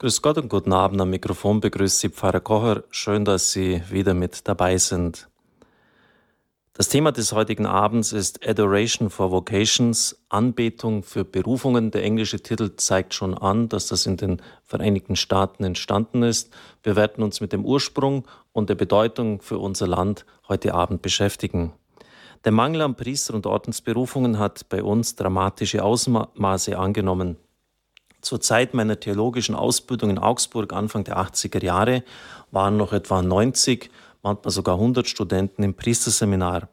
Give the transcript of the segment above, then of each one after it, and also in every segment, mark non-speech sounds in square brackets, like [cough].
Grüß Gott und guten Abend am Mikrofon begrüßt Sie Pfarrer Kocher. Schön, dass Sie wieder mit dabei sind. Das Thema des heutigen Abends ist Adoration for Vocations, Anbetung für Berufungen. Der englische Titel zeigt schon an, dass das in den Vereinigten Staaten entstanden ist. Wir werden uns mit dem Ursprung und der Bedeutung für unser Land heute Abend beschäftigen. Der Mangel an Priester- und Ordensberufungen hat bei uns dramatische Ausmaße angenommen. Zur Zeit meiner theologischen Ausbildung in Augsburg Anfang der 80er Jahre waren noch etwa 90, manchmal sogar 100 Studenten im Priesterseminar.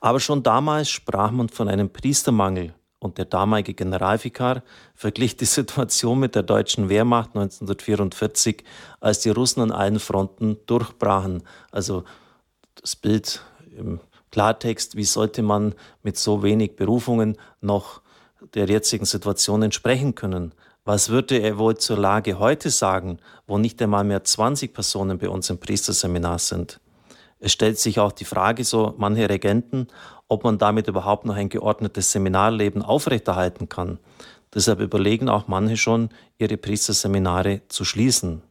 Aber schon damals sprach man von einem Priestermangel und der damalige Generalvikar verglich die [laughs] Situation mit der deutschen Wehrmacht 1944, als die Russen an allen Fronten durchbrachen. Also das Bild im Klartext, wie sollte man mit so wenig Berufungen noch der jetzigen Situation entsprechen können? Was würde er wohl zur Lage heute sagen, wo nicht einmal mehr 20 Personen bei uns im Priesterseminar sind? Es stellt sich auch die Frage, so manche Regenten, ob man damit überhaupt noch ein geordnetes Seminarleben aufrechterhalten kann. Deshalb überlegen auch manche schon, ihre Priesterseminare zu schließen.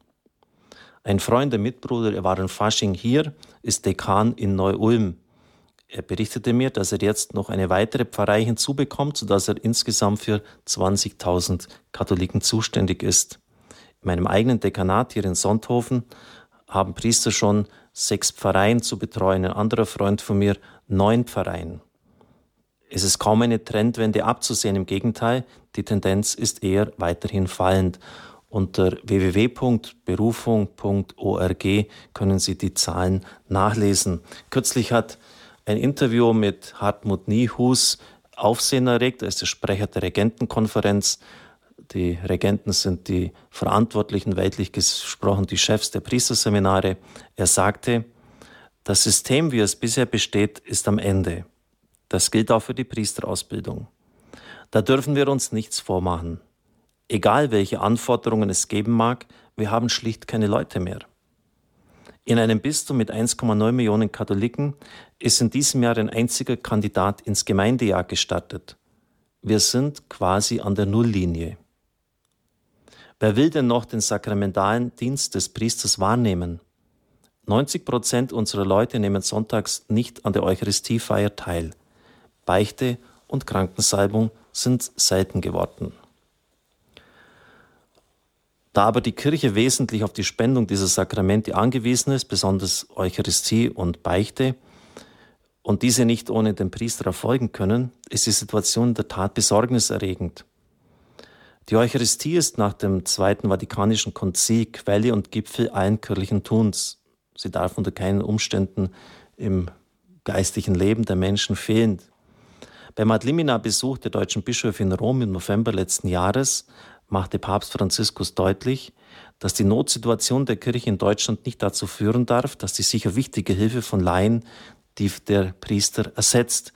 Ein Freund, der Mitbruder, er war in Fasching hier, ist Dekan in Neu-Ulm. Er berichtete mir, dass er jetzt noch eine weitere Pfarrei hinzubekommt, sodass er insgesamt für 20.000 Katholiken zuständig ist. In meinem eigenen Dekanat hier in Sonthofen haben Priester schon sechs Pfarreien zu betreuen, ein anderer Freund von mir neun Pfarreien. Es ist kaum eine Trendwende abzusehen, im Gegenteil, die Tendenz ist eher weiterhin fallend. Unter www.berufung.org können Sie die Zahlen nachlesen. Kürzlich hat ein Interview mit Hartmut Niehus Aufsehen erregt. Er ist der Sprecher der Regentenkonferenz. Die Regenten sind die Verantwortlichen, weltlich gesprochen, die Chefs der Priesterseminare. Er sagte, das System, wie es bisher besteht, ist am Ende. Das gilt auch für die Priesterausbildung. Da dürfen wir uns nichts vormachen. Egal welche Anforderungen es geben mag, wir haben schlicht keine Leute mehr. In einem Bistum mit 1,9 Millionen Katholiken ist in diesem Jahr ein einziger Kandidat ins Gemeindejahr gestartet. Wir sind quasi an der Nulllinie. Wer will denn noch den sakramentalen Dienst des Priesters wahrnehmen? 90 Prozent unserer Leute nehmen sonntags nicht an der Eucharistiefeier teil. Beichte und Krankensalbung sind selten geworden. Da aber die Kirche wesentlich auf die Spendung dieser Sakramente angewiesen ist, besonders Eucharistie und Beichte, und diese nicht ohne den Priester erfolgen können, ist die Situation in der Tat besorgniserregend. Die Eucharistie ist nach dem Zweiten Vatikanischen Konzil Quelle und Gipfel allen kirchlichen Tuns. Sie darf unter keinen Umständen im geistlichen Leben der Menschen fehlen. Beim Adlimina-Besuch der deutschen Bischöfe in Rom im November letzten Jahres machte Papst Franziskus deutlich, dass die Notsituation der Kirche in Deutschland nicht dazu führen darf, dass die sicher wichtige Hilfe von Laien die der Priester ersetzt.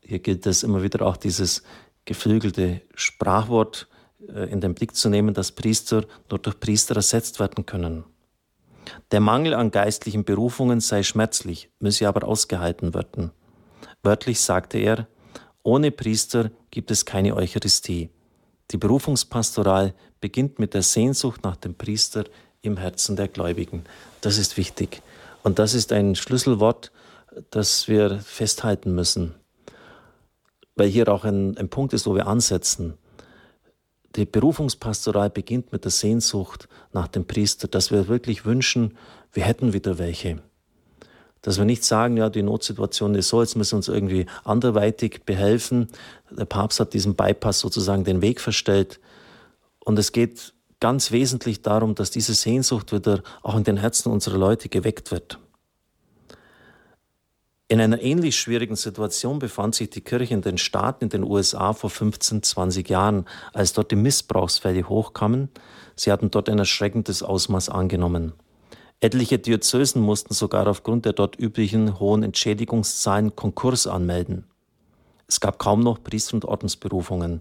Hier gilt es immer wieder auch dieses geflügelte Sprachwort äh, in den Blick zu nehmen, dass Priester nur durch Priester ersetzt werden können. Der Mangel an geistlichen Berufungen sei schmerzlich, müsse aber ausgehalten werden. Wörtlich sagte er, ohne Priester gibt es keine Eucharistie. Die Berufungspastoral beginnt mit der Sehnsucht nach dem Priester im Herzen der Gläubigen. Das ist wichtig. Und das ist ein Schlüsselwort, das wir festhalten müssen, weil hier auch ein, ein Punkt ist, wo wir ansetzen. Die Berufungspastoral beginnt mit der Sehnsucht nach dem Priester, dass wir wirklich wünschen, wir hätten wieder welche. Dass wir nicht sagen, ja, die Notsituation ist so, jetzt müssen wir uns irgendwie anderweitig behelfen. Der Papst hat diesem Bypass sozusagen den Weg verstellt. Und es geht ganz wesentlich darum, dass diese Sehnsucht wieder auch in den Herzen unserer Leute geweckt wird. In einer ähnlich schwierigen Situation befand sich die Kirche in den Staaten in den USA vor 15, 20 Jahren, als dort die Missbrauchsfälle hochkamen. Sie hatten dort ein erschreckendes Ausmaß angenommen. Etliche Diözesen mussten sogar aufgrund der dort üblichen hohen Entschädigungszahlen Konkurs anmelden. Es gab kaum noch Priester- und Ordensberufungen.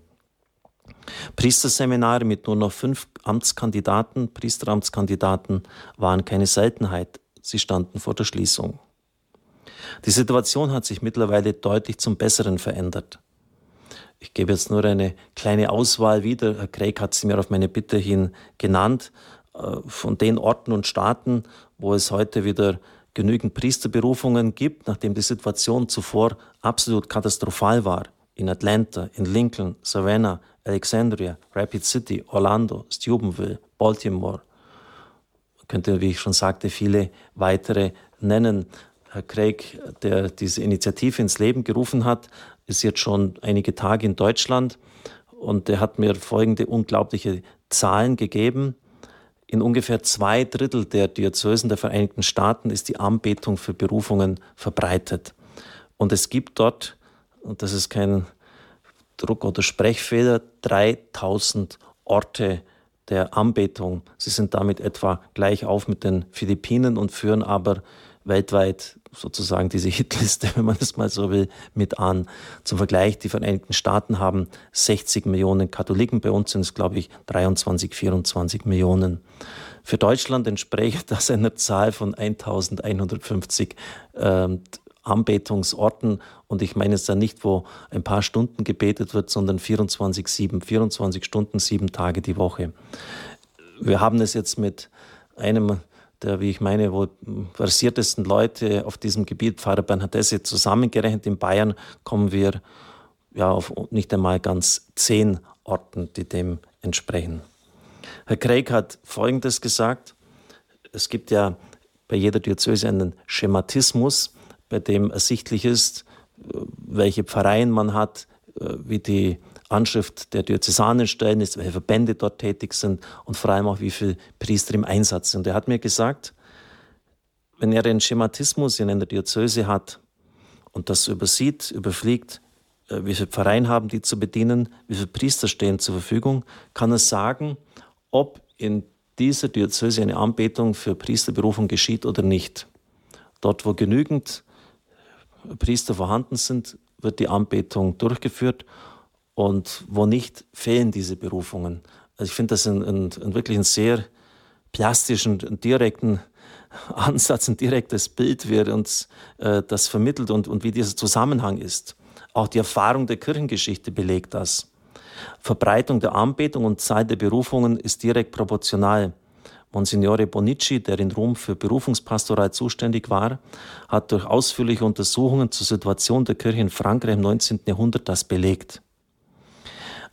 Priesterseminare mit nur noch fünf Amtskandidaten, Priesteramtskandidaten, waren keine Seltenheit. Sie standen vor der Schließung. Die Situation hat sich mittlerweile deutlich zum Besseren verändert. Ich gebe jetzt nur eine kleine Auswahl wieder. Herr Craig hat sie mir auf meine Bitte hin genannt. äh, von den Orten und Staaten, wo es heute wieder genügend Priesterberufungen gibt, nachdem die Situation zuvor absolut katastrophal war. In Atlanta, in Lincoln, Savannah, Alexandria, Rapid City, Orlando, Steubenville, Baltimore. Man könnte, wie ich schon sagte, viele weitere nennen. Herr Craig, der diese Initiative ins Leben gerufen hat, ist jetzt schon einige Tage in Deutschland und er hat mir folgende unglaubliche Zahlen gegeben. In ungefähr zwei Drittel der Diözesen der Vereinigten Staaten ist die Anbetung für Berufungen verbreitet. Und es gibt dort, und das ist kein Druck- oder Sprechfehler, 3000 Orte der Anbetung. Sie sind damit etwa gleich auf mit den Philippinen und führen aber weltweit sozusagen diese Hitliste, [laughs] wenn man es mal so will, mit an. Zum Vergleich, die Vereinigten Staaten haben 60 Millionen Katholiken, bei uns sind es, glaube ich, 23, 24 Millionen. Für Deutschland entspricht das einer Zahl von 1150 ähm, Anbetungsorten. Und ich meine jetzt da nicht, wo ein paar Stunden gebetet wird, sondern 24, 7, 24 Stunden, sieben Tage die Woche. Wir haben es jetzt mit einem der, wie ich meine, wohl versiertesten Leute auf diesem Gebiet, Pfarrer Bernhardesse, zusammengerechnet. In Bayern kommen wir ja auf nicht einmal ganz zehn Orten, die dem entsprechen. Herr Craig hat Folgendes gesagt. Es gibt ja bei jeder Diözese einen Schematismus, bei dem ersichtlich ist, welche Pfarreien man hat, wie die Anschrift der Diözesanenstellen ist, welche Verbände dort tätig sind und vor allem auch, wie viele Priester im Einsatz sind. Er hat mir gesagt, wenn er den Schematismus in einer Diözese hat und das übersieht, überfliegt, äh, wie viele Pfarreien haben die zu bedienen, wie viele Priester stehen zur Verfügung, kann er sagen, ob in dieser Diözese eine Anbetung für Priesterberufung geschieht oder nicht. Dort, wo genügend Priester vorhanden sind, wird die Anbetung durchgeführt und wo nicht, fehlen diese Berufungen. Also ich finde das ein, ein, ein, wirklich einen sehr plastischen, direkten [laughs] Ansatz, ein direktes Bild, wie er uns äh, das vermittelt und, und wie dieser Zusammenhang ist. Auch die Erfahrung der Kirchengeschichte belegt das. Verbreitung der Anbetung und Zahl der Berufungen ist direkt proportional. Monsignore Bonici, der in Rom für Berufungspastoral zuständig war, hat durch ausführliche Untersuchungen zur Situation der Kirche in Frankreich im 19. Jahrhundert das belegt.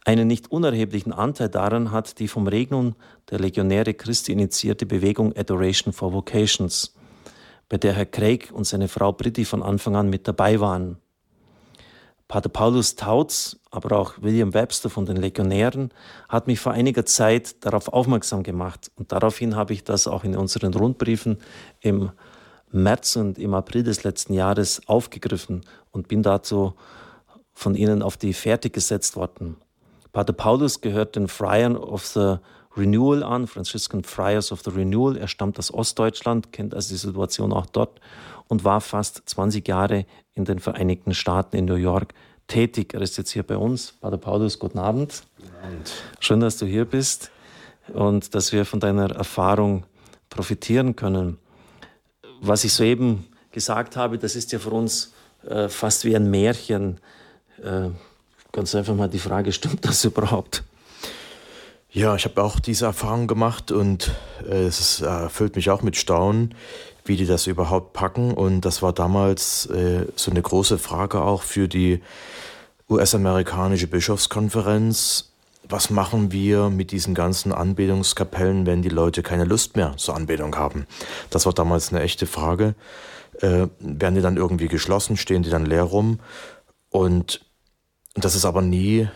Einen nicht unerheblichen Anteil daran hat die vom Regnum der Legionäre Christi initiierte Bewegung Adoration for Vocations, bei der Herr Craig und seine Frau Britti von Anfang an mit dabei waren. Pater Paulus Tautz, aber auch William Webster von den Legionären hat mich vor einiger Zeit darauf aufmerksam gemacht und daraufhin habe ich das auch in unseren Rundbriefen im März und im April des letzten Jahres aufgegriffen und bin dazu von ihnen auf die Fährte gesetzt worden. Pater Paulus gehört den Friars of the Renewal an, Franciscan Friars of the Renewal. Er stammt aus Ostdeutschland, kennt also die Situation auch dort und war fast 20 Jahre in den Vereinigten Staaten in New York tätig. Er ist jetzt hier bei uns. Pater Paulus, guten Abend. Guten Abend. Schön, dass du hier bist und dass wir von deiner Erfahrung profitieren können. Was ich soeben gesagt habe, das ist ja für uns äh, fast wie ein Märchen. Äh, Ganz einfach mal die Frage, stimmt das überhaupt? Ja, ich habe auch diese Erfahrung gemacht und äh, es erfüllt mich auch mit Staunen, wie die das überhaupt packen. Und das war damals äh, so eine große Frage auch für die US-amerikanische Bischofskonferenz. Was machen wir mit diesen ganzen Anbetungskapellen, wenn die Leute keine Lust mehr zur Anbetung haben? Das war damals eine echte Frage. Äh, werden die dann irgendwie geschlossen? Stehen die dann leer rum? Und und das ist aber nie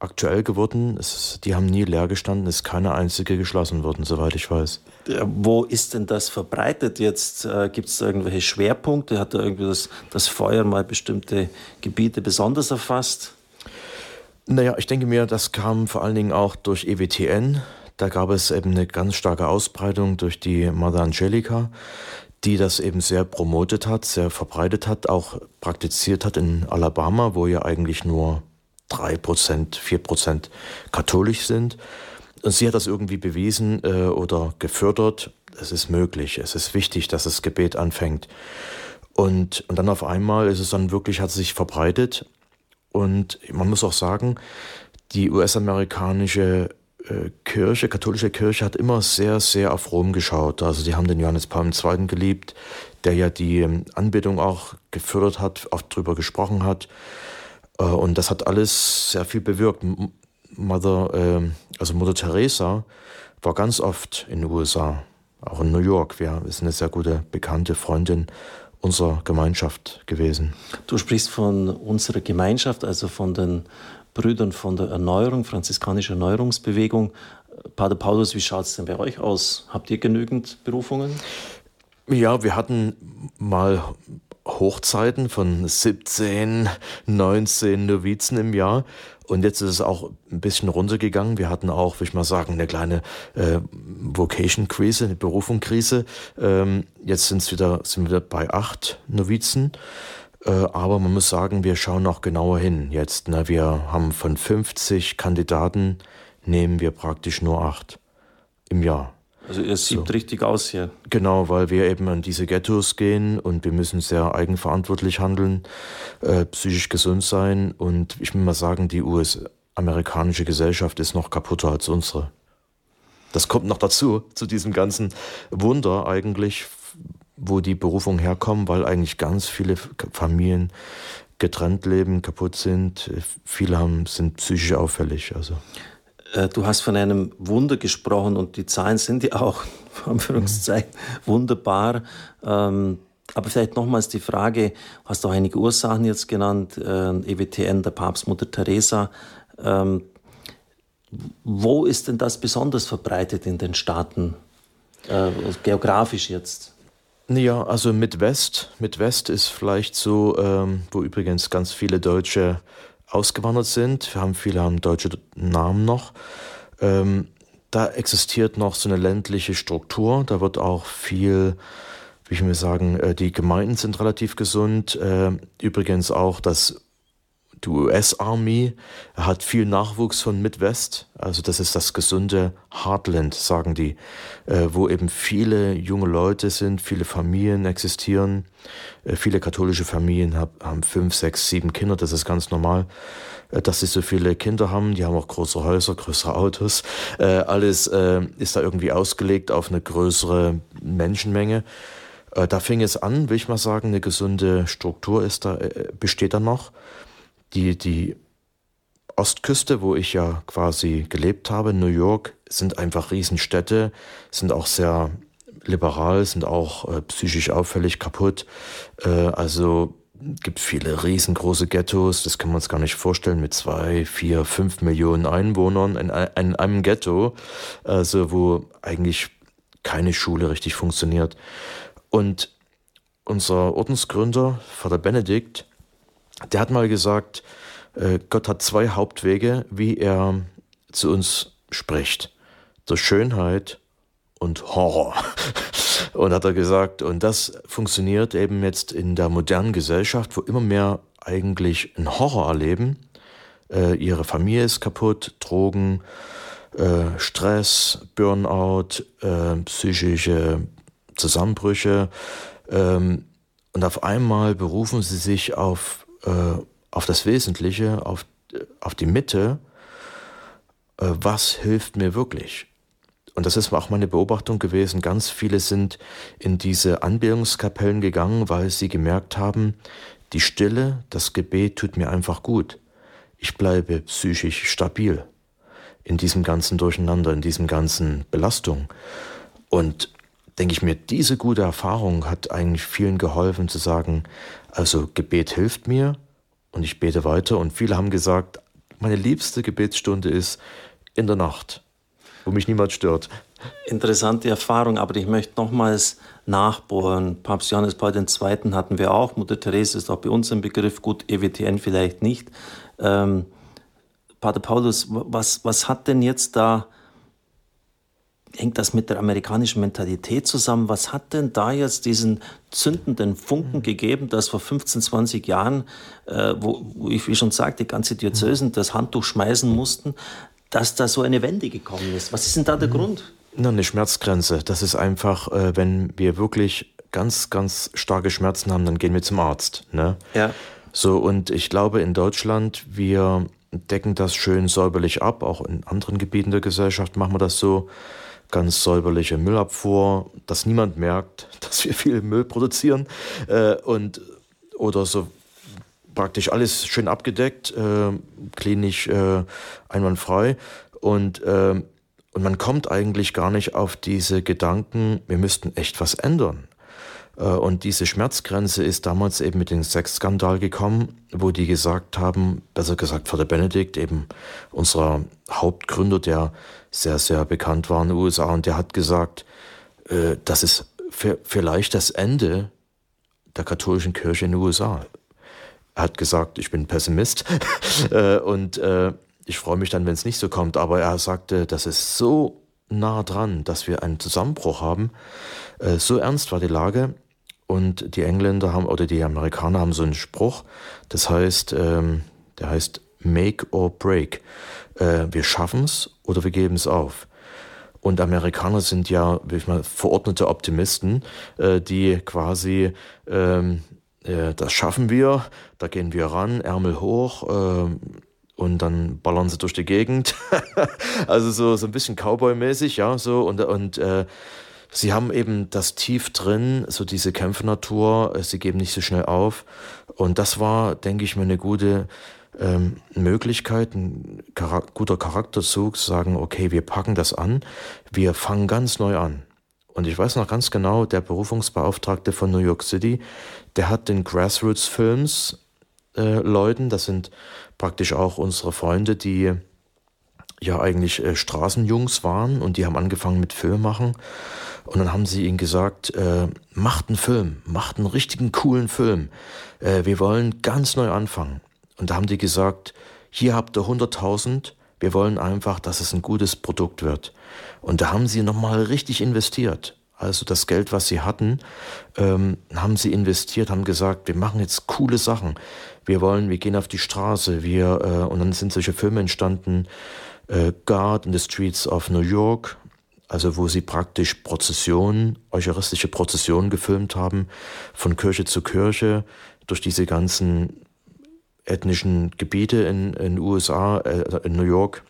aktuell geworden. Es, die haben nie leer gestanden, es ist keine einzige geschlossen worden, soweit ich weiß. Wo ist denn das verbreitet jetzt? Äh, Gibt es da irgendwelche Schwerpunkte? Hat da irgendwie das, das Feuer mal bestimmte Gebiete besonders erfasst? Naja, ich denke mir, das kam vor allen Dingen auch durch EWTN. Da gab es eben eine ganz starke Ausbreitung durch die Mother Angelica, die das eben sehr promotet hat, sehr verbreitet hat, auch praktiziert hat in Alabama, wo ja eigentlich nur drei Prozent, vier Prozent katholisch sind. Und sie hat das irgendwie bewiesen äh, oder gefördert. Es ist möglich, es ist wichtig, dass das Gebet anfängt. Und, und dann auf einmal ist es dann wirklich, hat sich verbreitet. Und man muss auch sagen, die US-amerikanische Kirche, katholische Kirche hat immer sehr, sehr auf Rom geschaut. Also die haben den Johannes Paul II. geliebt, der ja die ähm, Anbetung auch gefördert hat, auch darüber gesprochen hat. Äh, und das hat alles sehr viel bewirkt. Mother, ähm, also Mutter Teresa war ganz oft in den USA, auch in New York. Wir ist eine sehr gute bekannte Freundin unserer Gemeinschaft gewesen. Du sprichst von unserer Gemeinschaft, also von den Brüdern von der Erneuerung, franziskanische Erneuerungsbewegung. Pater Paulus, wie schaut es denn bei euch aus? Habt ihr genügend Berufungen? Ja, wir hatten mal Hochzeiten von 17, 19 Novizen im Jahr. Und jetzt ist es auch ein bisschen runtergegangen. Wir hatten auch, würde ich mal sagen, eine kleine äh, Vocation-Krise, eine Berufung-Krise. Ähm, jetzt sind's wieder, sind wir wieder bei acht Novizen. Äh, aber man muss sagen, wir schauen auch genauer hin jetzt. Ne? Wir haben von 50 Kandidaten, nehmen wir praktisch nur acht im Jahr. Also ihr sieht so. richtig aus hier. Genau, weil wir eben an diese Ghettos gehen und wir müssen sehr eigenverantwortlich handeln, äh, psychisch gesund sein und ich will mal sagen, die US-amerikanische Gesellschaft ist noch kaputter als unsere. Das kommt noch dazu, zu diesem ganzen Wunder eigentlich, wo die Berufung herkommen, weil eigentlich ganz viele Familien getrennt leben, kaputt sind. Viele haben, sind psychisch auffällig. Also. Äh, du hast von einem Wunder gesprochen und die Zahlen sind ja auch, [laughs] Anführungszeichen, wunderbar. Ähm, aber vielleicht nochmals die Frage, hast auch einige Ursachen jetzt genannt, äh, EWTN der Papstmutter Teresa. Ähm, wo ist denn das besonders verbreitet in den Staaten, äh, geografisch jetzt? Ja, also mit West, mit West ist vielleicht so, ähm, wo übrigens ganz viele Deutsche ausgewandert sind. Wir haben viele haben deutsche Namen noch. Ähm, da existiert noch so eine ländliche Struktur. Da wird auch viel, wie ich mir sagen, äh, die Gemeinden sind relativ gesund. Äh, übrigens auch das die US-Army hat viel Nachwuchs von Midwest, also das ist das gesunde Heartland, sagen die, äh, wo eben viele junge Leute sind, viele Familien existieren. Äh, viele katholische Familien hab, haben fünf, sechs, sieben Kinder, das ist ganz normal, äh, dass sie so viele Kinder haben. Die haben auch größere Häuser, größere Autos. Alles ist da irgendwie ausgelegt auf eine größere Menschenmenge. Da fing es an, will ich mal sagen, eine gesunde Struktur ist da, besteht da noch die, die Ostküste, wo ich ja quasi gelebt habe, New York, sind einfach Riesenstädte, sind auch sehr liberal, sind auch äh, psychisch auffällig kaputt. Äh, also gibt viele riesengroße Ghettos, das kann man uns gar nicht vorstellen, mit zwei, vier, fünf Millionen Einwohnern in, in einem Ghetto, also wo eigentlich keine Schule richtig funktioniert. Und unser Ordensgründer, Vater Benedikt, der hat mal gesagt, äh, Gott hat zwei Hauptwege, wie er zu uns spricht. Durch Schönheit und Horror. [laughs] Und hat er gesagt, und das funktioniert eben jetzt in der modernen Gesellschaft, wo immer mehr eigentlich einen Horror erleben. Äh, ihre Familie ist kaputt, Drogen, äh, Stress, Burnout, äh, psychische Zusammenbrüche. Ähm, und auf einmal berufen sie sich auf äh, auf das Wesentliche, auf, auf die Mitte, äh, was hilft mir wirklich? Und das ist auch meine Beobachtung gewesen. Ganz viele sind in diese Anbetungskapellen gegangen, weil sie gemerkt haben, die Stille, das Gebet tut mir einfach gut. Ich bleibe psychisch stabil in diesem ganzen Durcheinander, in diesem ganzen Belastung. Und denke ich mir, diese gute Erfahrung hat eigentlich vielen geholfen zu sagen, also Gebet hilft mir und ich bete weiter. Und viele haben gesagt, meine liebste Gebetsstunde ist in der Nacht, wo mich niemand stört. Interessante Erfahrung, aber ich möchte nochmals nachbohren. Papst Johannes Paul II. hatten wir auch, Mutter Therese ist auch bei uns ein Begriff, gut, EWTN vielleicht nicht. Ähm, Pater Paulus, was, was hat denn jetzt da hängt das mit der amerikanischen Mentalität zusammen? Was hat denn da jetzt diesen zündenden Funken mhm. gegeben, dass vor 15, 20 Jahren, äh, wo, wo, ich wie schon sagte, ganze Diözesen mhm. das Handtuch schmeißen mussten, dass da so eine Wende gekommen ist? Was ist denn da der mhm. Grund? Na, eine Schmerzgrenze. Das ist einfach, äh, wenn wir wirklich ganz, ganz starke Schmerzen haben, dann gehen wir zum Arzt. Ne? Ja. So, und ich glaube, in Deutschland, wir decken das schön säuberlich ab. Auch in anderen Gebieten der Gesellschaft machen wir das so. Ganz säuberliche Müllabfuhr, dass niemand merkt, [laughs] dass wir viel Müll produzieren. Äh, und, oder so praktisch alles schön abgedeckt, äh, klinisch äh, einwandfrei. Und, äh, und man kommt eigentlich gar nicht auf diese Gedanken, wir müssten echt was ändern. Äh, und diese Schmerzgrenze ist damals eben mit dem Sexskandal gekommen, wo die gesagt haben, besser gesagt Vater Benedikt, eben unser Hauptgründer, der sehr, sehr bekannt war in den USA, und der hat gesagt, äh, das ist vielleicht das Ende der katholischen Kirche in den USA. Er hat gesagt, ich bin Pessimist [laughs] äh, und ich freue mich dann, wenn es nicht so kommt, aber er sagte, das ist so nah dran, dass wir einen Zusammenbruch haben. So ernst war die Lage, und die Engländer haben oder die Amerikaner haben so einen Spruch, das heißt, ähm, der heißt Make or Break. Äh, wir schaffen es oder wir geben es auf. Und Amerikaner sind ja wie ich mal, verordnete Optimisten, äh, die quasi ähm, äh, das schaffen wir, da gehen wir ran, Ärmel hoch äh, und dann ballern sie durch die Gegend. [laughs] also so, so ein bisschen Cowboy-mäßig, ja, so und, und äh, Sie haben eben das tief drin, so diese Kämpfernatur, äh, sie geben nicht so schnell auf. Und das war, denke ich mir, eine gute ähm, Möglichkeit, ein Char guter Charakterzug, zu sagen, okay, wir packen das an, wir fangen ganz neu an. Und ich weiß noch ganz genau, der Berufungsbeauftragte von New York City, der hat den Grassroots Films äh, Leuten, das sind praktisch auch unsere Freunde, die ja eigentlich äh, Straßenjungs waren und die haben angefangen mit Film machen. Und dann haben sie ihnen gesagt, äh, macht einen Film, macht einen richtigen coolen Film. Äh, wir wollen ganz neu anfangen. Und da haben die gesagt, hier habt ihr 100.000, wir wollen einfach, dass es ein gutes Produkt wird. Und da haben sie nochmal richtig investiert. Also das Geld, was sie hatten, ähm, haben sie investiert, haben gesagt, wir machen jetzt coole Sachen. Wir wollen, wir gehen auf die Straße, wir, äh, und dann sind solche Filme entstanden, äh, God in the Streets of New York, also wo sie praktisch Prozessionen, eucharistische Prozessionen gefilmt haben, von Kirche zu Kirche, durch diese ganzen ethnischen Gebiete in den USA, äh, in New York,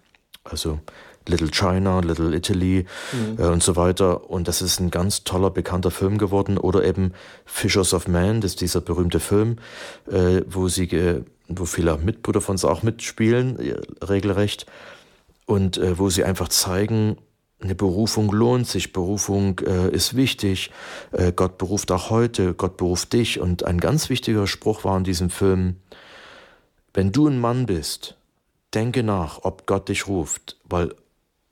also Little China, Little Italy mhm. äh, und so weiter. Und das ist ein ganz toller, bekannter Film geworden. Oder eben Fishers of Man, das ist dieser berühmte Film, äh, wo sie, wo viele Mitbrüder von uns auch mitspielen, äh, regelrecht. Und äh, wo sie einfach zeigen, eine Berufung lohnt sich, Berufung äh, ist wichtig, äh, Gott beruft auch heute, Gott beruft dich. Und ein ganz wichtiger Spruch war in diesem Film, wenn du ein Mann bist, denke nach, ob Gott dich ruft, weil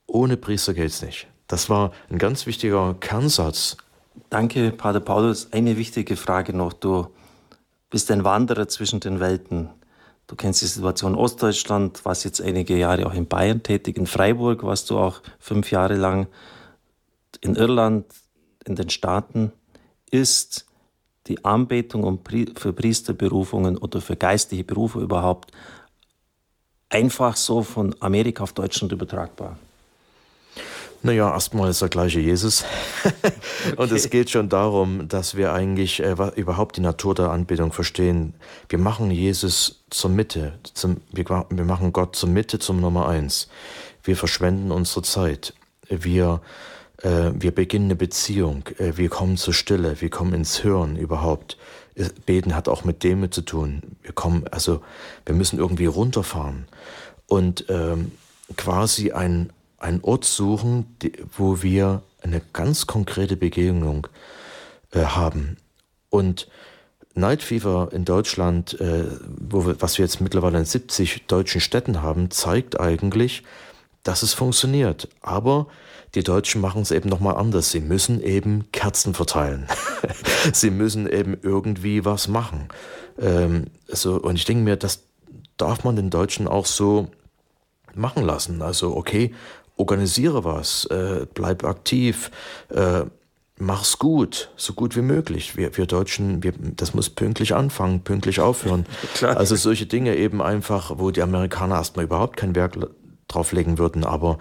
ohne Priester geht's nicht. Das war ein ganz wichtiger Kernsatz. Danke, Pater Paulus. Eine wichtige Frage noch. Du bist ein Wanderer zwischen den Welten. Du kennst die Situation in Ostdeutschland, warst jetzt einige Jahre auch in Bayern tätig, in Freiburg warst du auch fünf Jahre lang, in Irland, in den Staaten. Ist die Anbetung für Priesterberufungen oder für geistliche Berufe überhaupt einfach so von Amerika auf Deutschland übertragbar? Naja, erstmal ist der gleiche Jesus. [laughs] und es geht schon darum, dass wir eigentlich äh, überhaupt die Natur der Anbetung verstehen. Wir machen Jesus zur Mitte. Zum, wir, wir machen Gott zur Mitte, zum Nummer eins. Wir verschwenden unsere Zeit. Wir, äh, wir beginnen eine Beziehung. Äh, wir kommen zur Stille. Wir kommen ins Hören überhaupt. Beten hat auch mit dem zu tun. Wir kommen, also, wir müssen irgendwie runterfahren. Und ähm, quasi ein, einen Ort suchen, wo wir eine ganz konkrete Begegnung äh, haben. Und Night Fever in Deutschland, äh, wo wir, was wir jetzt mittlerweile in 70 deutschen Städten haben, zeigt eigentlich, dass es funktioniert. Aber die Deutschen machen es eben nochmal anders. Sie müssen eben Kerzen verteilen. [laughs] Sie müssen eben irgendwie was machen. Ähm, so, und ich denke mir, das darf man den Deutschen auch so machen lassen. Also, okay, organisiere was, äh, bleib aktiv, äh, mach's gut, so gut wie möglich. Wir, wir Deutschen, wir, das muss pünktlich anfangen, pünktlich aufhören. [laughs] Klar. Also solche Dinge eben einfach, wo die Amerikaner erstmal überhaupt kein Werk drauf legen würden. Aber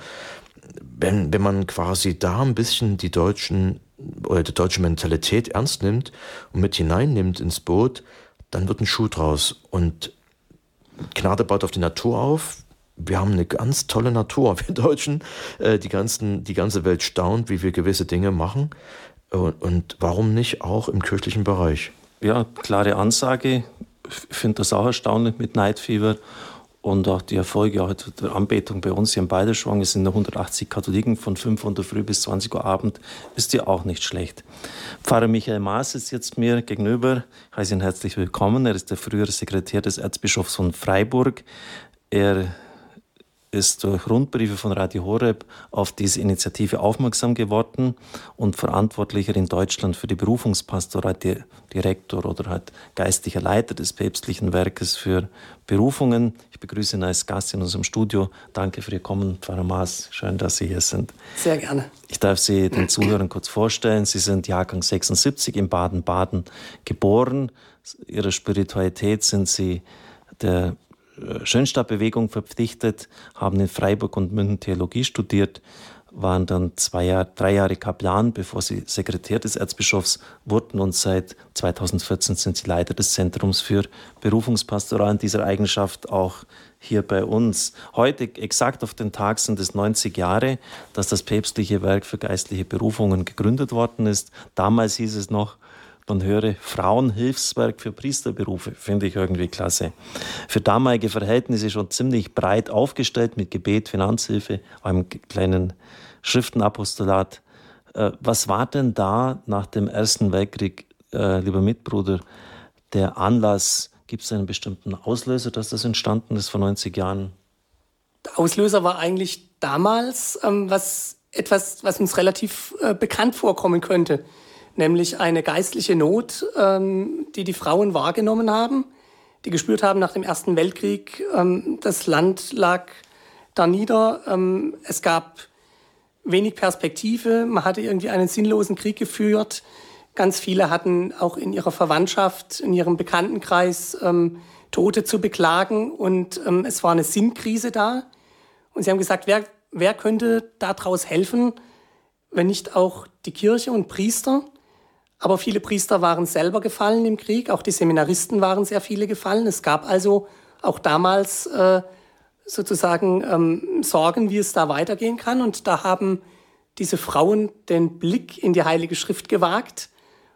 wenn, wenn man quasi da ein bisschen die Deutschen oder die deutsche Mentalität ernst nimmt und mit hineinnimmt ins Boot, dann wird ein Schuh draus. Und Gnade baut auf die Natur auf, wir haben eine ganz tolle Natur, wir Deutschen. Äh, die, ganzen, die ganze Welt staunt, wie wir gewisse Dinge machen. Und, und warum nicht auch im kirchlichen Bereich? Ja, klare Ansage. Ich finde das auch erstaunlich mit Night Fever. Und auch die Erfolge auch der Anbetung bei uns hier in Beiderschwang, es sind 180 Katholiken von 5 Uhr früh bis 20 Uhr Abend, ist ja auch nicht schlecht. Pfarrer Michael Maas ist jetzt mir gegenüber. Ich heiße ihn herzlich willkommen. Er ist der frühere Sekretär des Erzbischofs von Freiburg. Er ist durch Rundbriefe von Radio Horeb auf diese Initiative aufmerksam geworden und Verantwortlicher in Deutschland für die Berufungspastorat, Direktor oder halt geistlicher Leiter des päpstlichen Werkes für Berufungen. Ich begrüße ihn als Gast in unserem Studio. Danke für Ihr Kommen, Pfarrer Maas. Schön, dass Sie hier sind. Sehr gerne. Ich darf Sie den Zuhörern kurz vorstellen. Sie sind Jahrgang 76 in Baden-Baden geboren. Ihrer Spiritualität sind Sie der Schönstadtbewegung verpflichtet, haben in Freiburg und München Theologie studiert, waren dann zwei Jahr, drei Jahre Kaplan, bevor sie Sekretär des Erzbischofs wurden und seit 2014 sind sie Leiter des Zentrums für Berufungspastoral in dieser Eigenschaft auch hier bei uns. Heute, exakt auf den Tag, sind es 90 Jahre, dass das päpstliche Werk für geistliche Berufungen gegründet worden ist. Damals hieß es noch, man höre Frauenhilfswerk für Priesterberufe, finde ich irgendwie klasse. Für damalige Verhältnisse schon ziemlich breit aufgestellt mit Gebet, Finanzhilfe, einem kleinen Schriftenapostolat. Äh, was war denn da nach dem Ersten Weltkrieg, äh, lieber Mitbruder, der Anlass? Gibt es einen bestimmten Auslöser, dass das entstanden ist vor 90 Jahren? Der Auslöser war eigentlich damals ähm, was, etwas, was uns relativ äh, bekannt vorkommen könnte nämlich eine geistliche Not, ähm, die die Frauen wahrgenommen haben, die gespürt haben nach dem Ersten Weltkrieg, ähm, das Land lag da nieder, ähm, es gab wenig Perspektive, man hatte irgendwie einen sinnlosen Krieg geführt, ganz viele hatten auch in ihrer Verwandtschaft, in ihrem Bekanntenkreis ähm, Tote zu beklagen. Und ähm, es war eine Sinnkrise da. Und sie haben gesagt, wer, wer könnte daraus helfen, wenn nicht auch die Kirche und Priester? Aber viele Priester waren selber gefallen im Krieg, auch die Seminaristen waren sehr viele gefallen. Es gab also auch damals äh, sozusagen ähm, Sorgen, wie es da weitergehen kann. Und da haben diese Frauen den Blick in die Heilige Schrift gewagt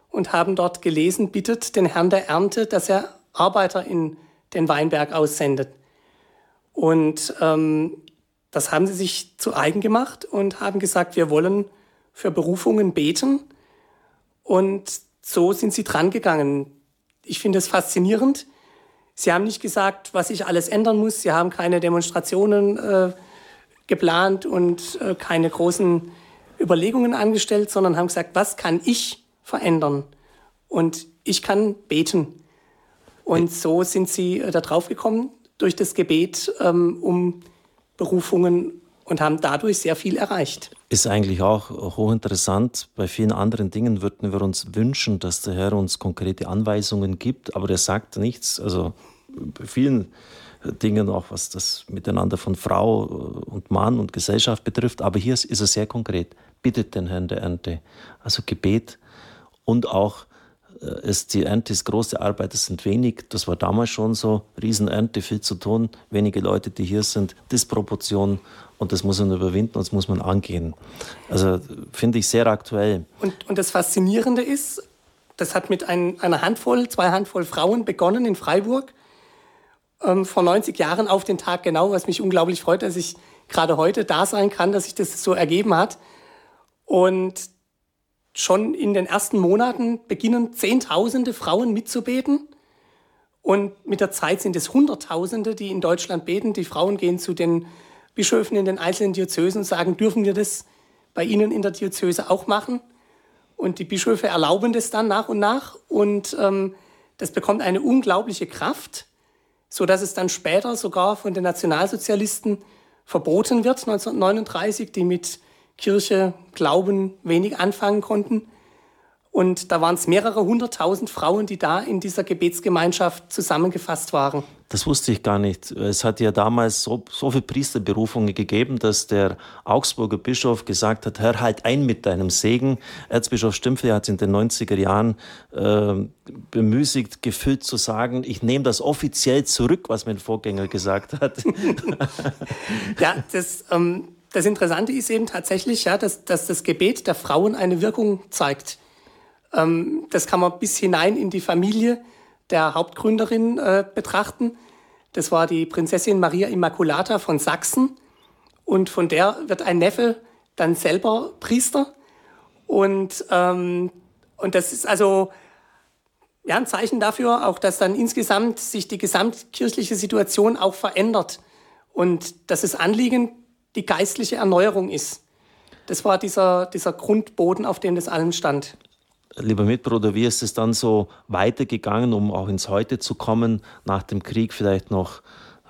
und haben dort gelesen, bittet den Herrn der Ernte, dass er Arbeiter in den Weinberg aussendet. Und ähm, das haben sie sich zu eigen gemacht und haben gesagt, wir wollen für Berufungen beten und so sind sie drangegangen. Ich finde es faszinierend. Sie haben nicht gesagt, was ich alles ändern muss. Sie haben keine Demonstrationen äh, geplant und äh, keine großen Überlegungen angestellt, sondern haben gesagt, was kann ich verändern? Und ich kann beten. Und so sind sie äh, da drauf gekommen durch das Gebet ähm, um Berufungen und haben dadurch sehr viel erreicht. Ist eigentlich auch hochinteressant. Bei vielen anderen Dingen würden wir uns wünschen, dass der Herr uns konkrete Anweisungen gibt, aber er sagt nichts. Also bei vielen Dingen auch, was das Miteinander von Frau und Mann und Gesellschaft betrifft. Aber hier ist er sehr konkret. Bittet den Herrn der Ernte. Also Gebet und auch ist die Ernte ist große Arbeit, es sind wenig. Das war damals schon so. Riesenernte, viel zu tun, wenige Leute, die hier sind, Disproportion und das muss man überwinden und das muss man angehen. Also finde ich sehr aktuell. Und, und das Faszinierende ist, das hat mit ein, einer Handvoll, zwei Handvoll Frauen begonnen in Freiburg. Ähm, vor 90 Jahren auf den Tag genau, was mich unglaublich freut, dass ich gerade heute da sein kann, dass sich das so ergeben hat. Und schon in den ersten Monaten beginnen Zehntausende Frauen mitzubeten. Und mit der Zeit sind es Hunderttausende, die in Deutschland beten. Die Frauen gehen zu den Bischöfen in den einzelnen Diözesen sagen, dürfen wir das bei Ihnen in der Diözese auch machen? Und die Bischöfe erlauben das dann nach und nach. Und ähm, das bekommt eine unglaubliche Kraft, sodass es dann später sogar von den Nationalsozialisten verboten wird, 1939, die mit Kirche, Glauben wenig anfangen konnten. Und da waren es mehrere hunderttausend Frauen, die da in dieser Gebetsgemeinschaft zusammengefasst waren. Das wusste ich gar nicht. Es hat ja damals so, so viele Priesterberufungen gegeben, dass der Augsburger Bischof gesagt hat, Herr, halt ein mit deinem Segen. Erzbischof Stümpfli hat in den 90er Jahren äh, bemüßigt, gefüllt zu sagen, ich nehme das offiziell zurück, was mein Vorgänger gesagt hat. [laughs] ja, das, ähm, das Interessante ist eben tatsächlich, ja, dass, dass das Gebet der Frauen eine Wirkung zeigt. Ähm, das kann man bis hinein in die Familie der Hauptgründerin äh, betrachten. Das war die Prinzessin Maria Immaculata von Sachsen. Und von der wird ein Neffe dann selber Priester. Und, ähm, und das ist also ja, ein Zeichen dafür, auch dass dann insgesamt sich die gesamtkirchliche Situation auch verändert. Und dass das Anliegen die geistliche Erneuerung ist. Das war dieser, dieser Grundboden, auf dem das allen stand lieber Mitbruder, wie ist es dann so weitergegangen, um auch ins Heute zu kommen, nach dem Krieg vielleicht noch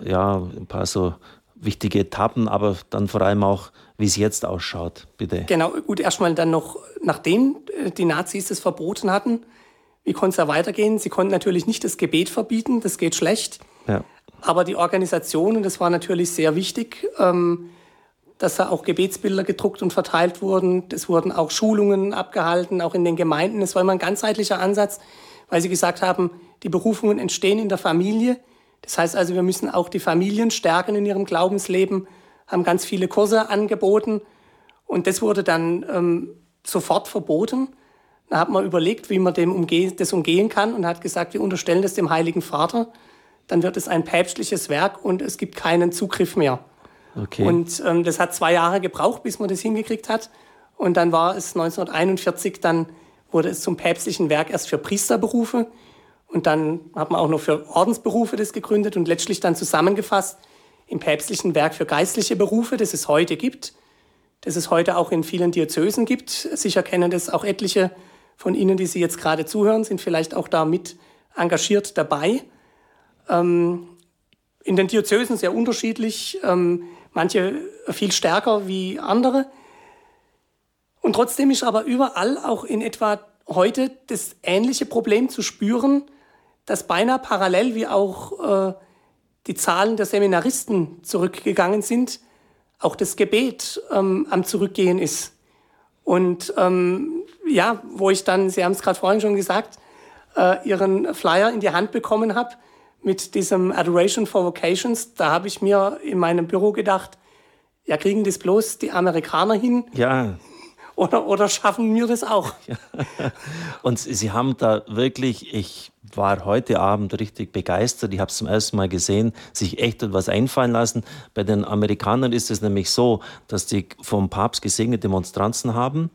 ja, ein paar so wichtige Etappen, aber dann vor allem auch, wie es jetzt ausschaut, bitte. Genau, gut, erstmal dann noch, nachdem äh, die Nazis es verboten hatten, wie konnte es da weitergehen? Sie konnten natürlich nicht das Gebet verbieten, das geht schlecht. Ja. Aber die Organisation, und das war natürlich sehr wichtig, ähm, dass da auch Gebetsbilder gedruckt und verteilt wurden. Es wurden auch Schulungen abgehalten, auch in den Gemeinden. Es war immer ein ganzheitlicher Ansatz, weil sie gesagt haben, die Berufungen entstehen in der Familie. Das heißt also, wir müssen auch die Familien stärken in ihrem Glaubensleben, haben ganz viele Kurse angeboten. Und das wurde dann ähm, sofort verboten. Da hat man überlegt, wie man dem umge das umgehen kann und hat gesagt, wir unterstellen das dem Heiligen Vater. Dann wird es ein päpstliches Werk und es gibt keinen Zugriff mehr. Okay. Und ähm, das hat zwei Jahre gebraucht, bis man das hingekriegt hat. Und dann war es 1941, dann wurde es zum päpstlichen Werk erst für Priesterberufe. Und dann hat man auch noch für Ordensberufe das gegründet und letztlich dann zusammengefasst im päpstlichen Werk für geistliche Berufe, das es heute gibt, das es heute auch in vielen Diözesen gibt. Sicher kennen das auch etliche von Ihnen, die Sie jetzt gerade zuhören, sind vielleicht auch da mit engagiert dabei. Ähm, in den Diözesen sehr unterschiedlich. Ähm, manche viel stärker wie andere. Und trotzdem ist aber überall auch in etwa heute das ähnliche Problem zu spüren, dass beinahe parallel wie auch äh, die Zahlen der Seminaristen zurückgegangen sind, auch das Gebet ähm, am Zurückgehen ist. Und ähm, ja, wo ich dann, Sie haben es gerade vorhin schon gesagt, äh, Ihren Flyer in die Hand bekommen habe, mit diesem Adoration for Vocations, da habe ich mir in meinem Büro gedacht, ja, kriegen das bloß die Amerikaner hin? Ja. [laughs] Oder, oder schaffen wir das auch? [laughs] Ja. Und Sie haben da wirklich, ich war heute Abend richtig begeistert, ich habe es zum ersten Mal gesehen, sich echt etwas einfallen lassen. Bei den Amerikanern ist es nämlich so, dass die vom Papst gesegnete Monstranzen haben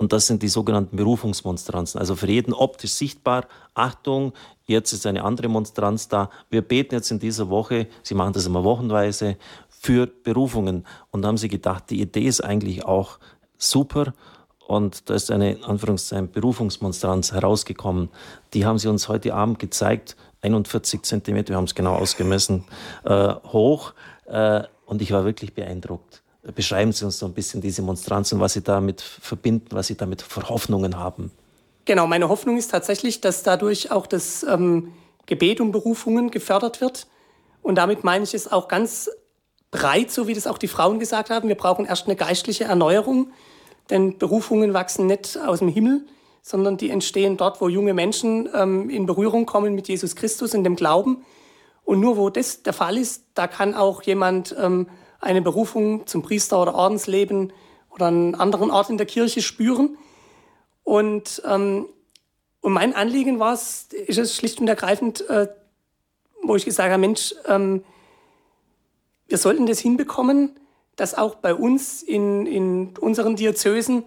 und das sind die sogenannten Berufungsmonstranzen. Also für jeden optisch sichtbar, Achtung, jetzt ist eine andere Monstranz da. Wir beten jetzt in dieser Woche, Sie machen das immer wochenweise, für Berufungen. Und da haben sie gedacht, die Idee ist eigentlich auch super. Und da ist eine Anführungszeichen Berufungsmonstranz herausgekommen. Die haben sie uns heute Abend gezeigt. 41 Zentimeter, wir haben es genau ausgemessen, äh, hoch. Äh, und ich war wirklich beeindruckt. Beschreiben Sie uns so ein bisschen diese Monstranz und was Sie damit verbinden, was Sie damit für Hoffnungen haben. Genau, meine Hoffnung ist tatsächlich, dass dadurch auch das ähm, Gebet um Berufungen gefördert wird. Und damit meine ich es auch ganz breit, so wie das auch die Frauen gesagt haben. Wir brauchen erst eine geistliche Erneuerung, denn Berufungen wachsen nicht aus dem Himmel, sondern die entstehen dort, wo junge Menschen ähm, in Berührung kommen mit Jesus Christus in dem Glauben. Und nur wo das der Fall ist, da kann auch jemand ähm, eine Berufung zum Priester oder Ordensleben oder einen anderen Ort in der Kirche spüren. Und, ähm, und mein Anliegen war es, ist es schlicht und ergreifend, äh, wo ich gesagt habe, Mensch, ähm, wir sollten das hinbekommen, dass auch bei uns in, in unseren Diözesen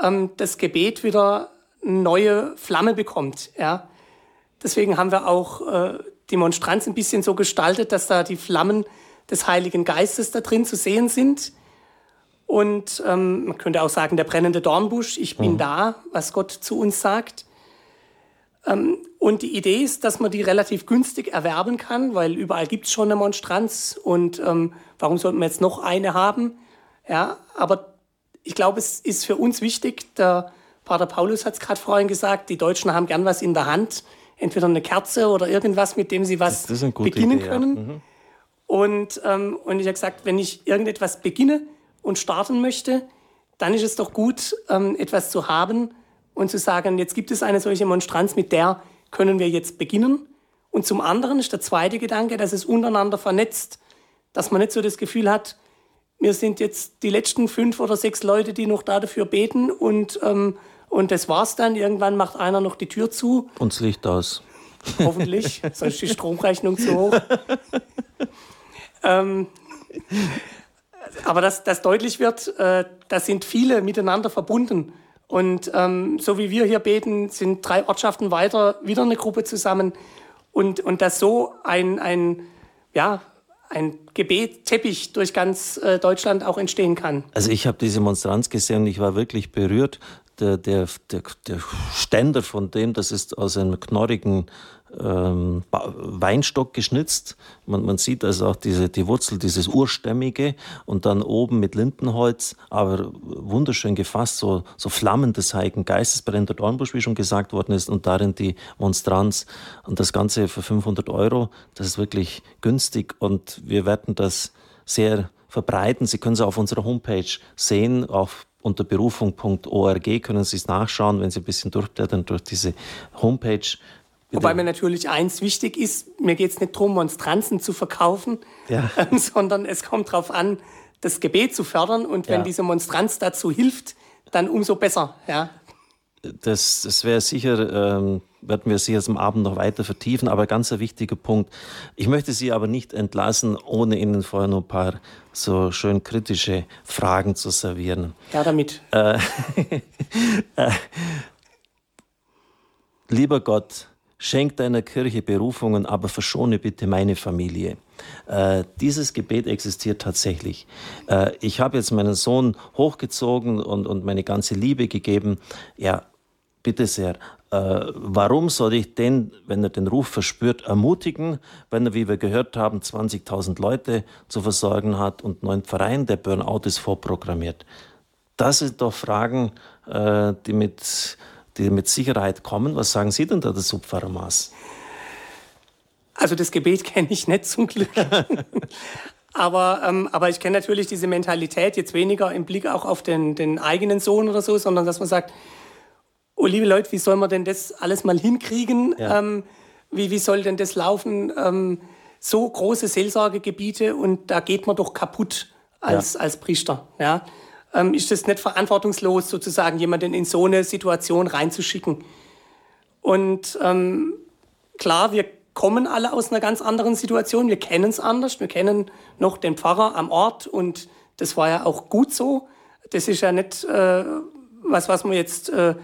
ähm, das Gebet wieder neue Flamme bekommt. Ja? Deswegen haben wir auch äh, die Monstranz ein bisschen so gestaltet, dass da die Flammen des Heiligen Geistes da drin zu sehen sind. Und ähm, man könnte auch sagen, der brennende Dornbusch, ich bin mhm. da, was Gott zu uns sagt. Ähm, und die Idee ist, dass man die relativ günstig erwerben kann, weil überall gibt es schon eine Monstranz. Und ähm, warum sollten wir jetzt noch eine haben? Ja, aber ich glaube, es ist für uns wichtig, der Pater Paulus hat es gerade vorhin gesagt, die Deutschen haben gern was in der Hand, entweder eine Kerze oder irgendwas, mit dem sie was beginnen Idee, können. Ja. Mhm. Und, ähm, und ich habe gesagt, wenn ich irgendetwas beginne und starten möchte, dann ist es doch gut, ähm, etwas zu haben und zu sagen, jetzt gibt es eine solche Monstranz, mit der können wir jetzt beginnen. Und zum anderen ist der zweite Gedanke, dass es untereinander vernetzt, dass man nicht so das Gefühl hat, wir sind jetzt die letzten fünf oder sechs Leute, die noch da dafür beten und, ähm, und das war's dann. Irgendwann macht einer noch die Tür zu. Und das Licht aus. Hoffentlich, sonst ist die Stromrechnung zu hoch. [laughs] ähm, aber dass das deutlich wird, äh, da sind viele miteinander verbunden. Und ähm, so wie wir hier beten, sind drei Ortschaften weiter wieder eine Gruppe zusammen. Und, und dass so ein, ein, ja, ein Gebetteppich durch ganz äh, Deutschland auch entstehen kann. Also ich habe diese Monstranz gesehen und ich war wirklich berührt. Der, der, der, der Ständer von dem, das ist aus einem knorrigen ähm, Weinstock geschnitzt. Man, man sieht also auch diese, die Wurzel, dieses Urstämmige und dann oben mit Lindenholz, aber wunderschön gefasst, so, so Flammen des Heiligen Geistes, brennender Dornbusch, wie schon gesagt worden ist, und darin die Monstranz. Und das Ganze für 500 Euro, das ist wirklich günstig und wir werden das sehr verbreiten. Sie können es auf unserer Homepage sehen, auf unter berufung.org können Sie es nachschauen, wenn Sie ein bisschen durchblättern durch diese Homepage. Wobei mir natürlich eins wichtig ist, mir geht es nicht darum, Monstranzen zu verkaufen, ja. [laughs] ähm, sondern es kommt darauf an, das Gebet zu fördern. Und wenn ja. diese Monstranz dazu hilft, dann umso besser. Ja. Das, das wäre sicher, ähm, werden wir sicher am Abend noch weiter vertiefen, aber ganz ein wichtiger Punkt. Ich möchte Sie aber nicht entlassen, ohne Ihnen vorher noch ein paar so schön kritische Fragen zu servieren. Ja, damit. Äh, [laughs] äh, lieber Gott, Schenk deiner Kirche Berufungen, aber verschone bitte meine Familie. Äh, dieses Gebet existiert tatsächlich. Äh, ich habe jetzt meinen Sohn hochgezogen und, und meine ganze Liebe gegeben. Ja, bitte sehr. Äh, warum soll ich den, wenn er den Ruf verspürt, ermutigen, wenn er, wie wir gehört haben, 20.000 Leute zu versorgen hat und neun Verein, der Burnout ist vorprogrammiert? Das sind doch Fragen, äh, die mit die mit Sicherheit kommen. Was sagen Sie denn da dazu, Pfarrer Maas? Also das Gebet [laughs] kenne ich nicht zum Glück. [laughs] aber, ähm, aber ich kenne natürlich diese Mentalität jetzt weniger im Blick auch auf den, den eigenen Sohn oder so, sondern dass man sagt, oh liebe Leute, wie soll man denn das alles mal hinkriegen? Ja. Ähm, wie, wie soll denn das laufen? Ähm, so große Seelsorgegebiete und da geht man doch kaputt als, ja. als Priester. Ja? Ähm, ist es nicht verantwortungslos, sozusagen jemanden in so eine Situation reinzuschicken. Und ähm, klar, wir kommen alle aus einer ganz anderen Situation. Wir kennen es anders. Wir kennen noch den Pfarrer am Ort und das war ja auch gut so. Das ist ja nicht äh, was, was man jetzt äh,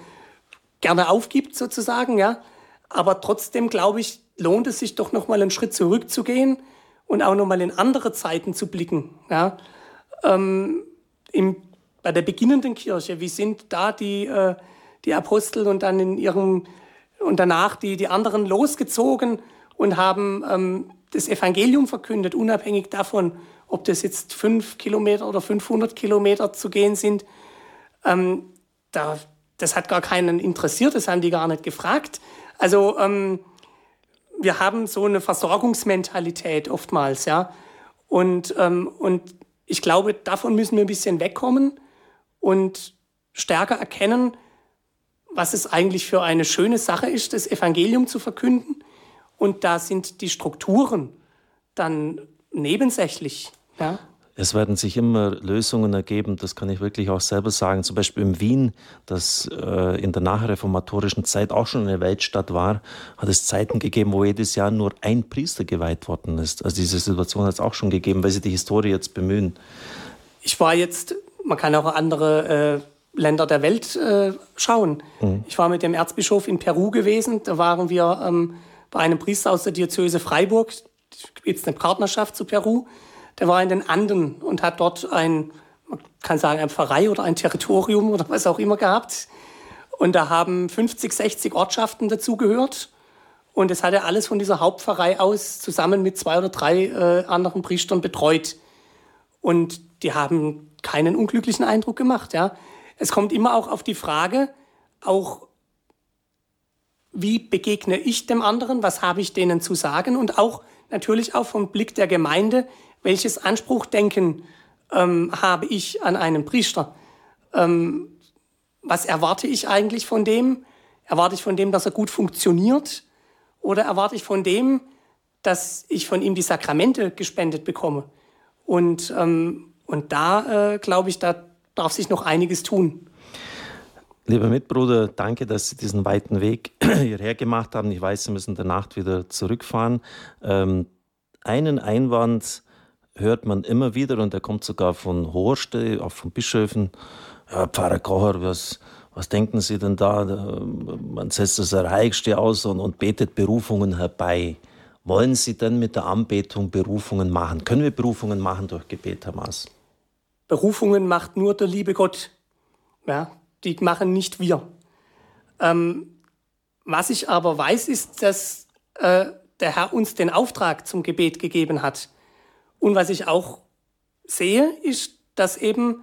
gerne aufgibt, sozusagen, ja. Aber trotzdem, glaube ich, lohnt es sich doch noch mal einen Schritt zurückzugehen und auch noch mal in andere Zeiten zu blicken, ja. Ähm, Im bei der beginnenden Kirche, wie sind da die, äh, die Apostel und dann in ihrem und danach die, die anderen losgezogen und haben ähm, das Evangelium verkündet, unabhängig davon, ob das jetzt fünf Kilometer oder 500 Kilometer zu gehen sind. Ähm, da, das hat gar keinen interessiert, das haben die gar nicht gefragt. Also ähm, wir haben so eine Versorgungsmentalität oftmals, ja. Und, ähm, und ich glaube, davon müssen wir ein bisschen wegkommen und stärker erkennen, was es eigentlich für eine schöne Sache ist, das Evangelium zu verkünden. Und da sind die Strukturen dann nebensächlich. Ja? Es werden sich immer Lösungen ergeben, das kann ich wirklich auch selber sagen. Zum Beispiel in Wien, das äh, in der nachreformatorischen Zeit auch schon eine Weltstadt war, hat es Zeiten gegeben, wo jedes Jahr nur ein Priester geweiht worden ist. Also diese Situation hat es auch schon gegeben, weil Sie die Historie jetzt bemühen. Ich war jetzt man kann auch andere äh, Länder der Welt äh, schauen. Mhm. Ich war mit dem Erzbischof in Peru gewesen. Da waren wir ähm, bei einem Priester aus der Diözese Freiburg. Gibt es eine Partnerschaft zu Peru. Der war in den Anden und hat dort ein, man kann sagen, ein Pfarrei oder ein Territorium oder was auch immer gehabt. Und da haben 50, 60 Ortschaften dazugehört. Und das hat er alles von dieser Hauptpfarrei aus zusammen mit zwei oder drei äh, anderen Priestern betreut. Und die haben keinen unglücklichen Eindruck gemacht. Ja. Es kommt immer auch auf die Frage auch, wie begegne ich dem anderen, was habe ich denen zu sagen und auch natürlich auch vom Blick der Gemeinde, welches Anspruchdenken ähm, habe ich an einen Priester. Ähm, was erwarte ich eigentlich von dem? Erwarte ich von dem, dass er gut funktioniert? Oder erwarte ich von dem, dass ich von ihm die Sakramente gespendet bekomme? Und, ähm, und da, äh, glaube ich, da darf sich noch einiges tun. Lieber Mitbruder, danke, dass Sie diesen weiten Weg [clears throat] hierher gemacht haben. Ich weiß, Sie müssen der Nacht wieder zurückfahren. Ähm, einen Einwand hört man immer wieder und der kommt sogar von Horste, auch von Bischöfen. Ja, Pfarrer Kocher, was, was denken Sie denn da? Man setzt das Reichste aus und, und betet Berufungen herbei. Wollen Sie denn mit der Anbetung Berufungen machen? Können wir Berufungen machen durch Gebet, Herr Maas? Berufungen macht nur der liebe Gott. Ja, die machen nicht wir. Ähm, was ich aber weiß, ist, dass äh, der Herr uns den Auftrag zum Gebet gegeben hat. Und was ich auch sehe, ist, dass eben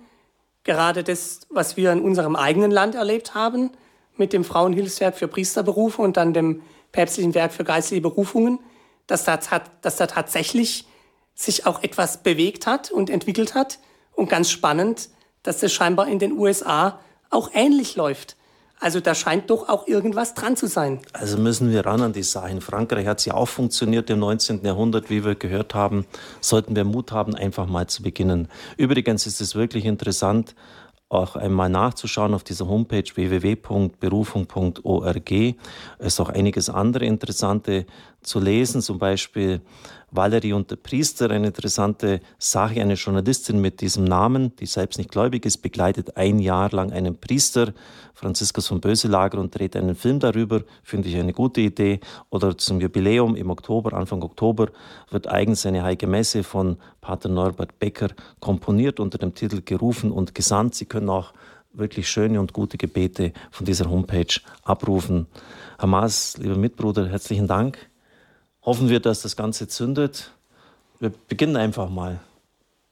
gerade das, was wir in unserem eigenen Land erlebt haben, mit dem Frauenhilfswerk für Priesterberufe und dann dem päpstlichen Werk für geistliche Berufungen, dass da, dass da tatsächlich sich auch etwas bewegt hat und entwickelt hat. Und ganz spannend, dass das scheinbar in den USA auch ähnlich läuft. Also da scheint doch auch irgendwas dran zu sein. Also müssen wir ran an die Sache. In Frankreich hat ja auch funktioniert im 19. Jahrhundert, wie wir gehört haben. Sollten wir Mut haben, einfach mal zu beginnen. Übrigens ist es wirklich interessant, auch einmal nachzuschauen auf dieser Homepage www.berufung.org. Es ist auch einiges andere Interessante zu lesen, zum Beispiel Valerie und der Priester, eine interessante Sache. Eine Journalistin mit diesem Namen, die selbst nicht gläubig ist, begleitet ein Jahr lang einen Priester, Franziskus von Böselager, und dreht einen Film darüber. Finde ich eine gute Idee. Oder zum Jubiläum im Oktober, Anfang Oktober, wird eigens eine Heilige Messe von Pater Norbert Becker komponiert unter dem Titel Gerufen und Gesandt. Sie können auch wirklich schöne und gute Gebete von dieser Homepage abrufen. Hamas, lieber Mitbruder, herzlichen Dank. Hoffen wir, dass das Ganze zündet. Wir beginnen einfach mal.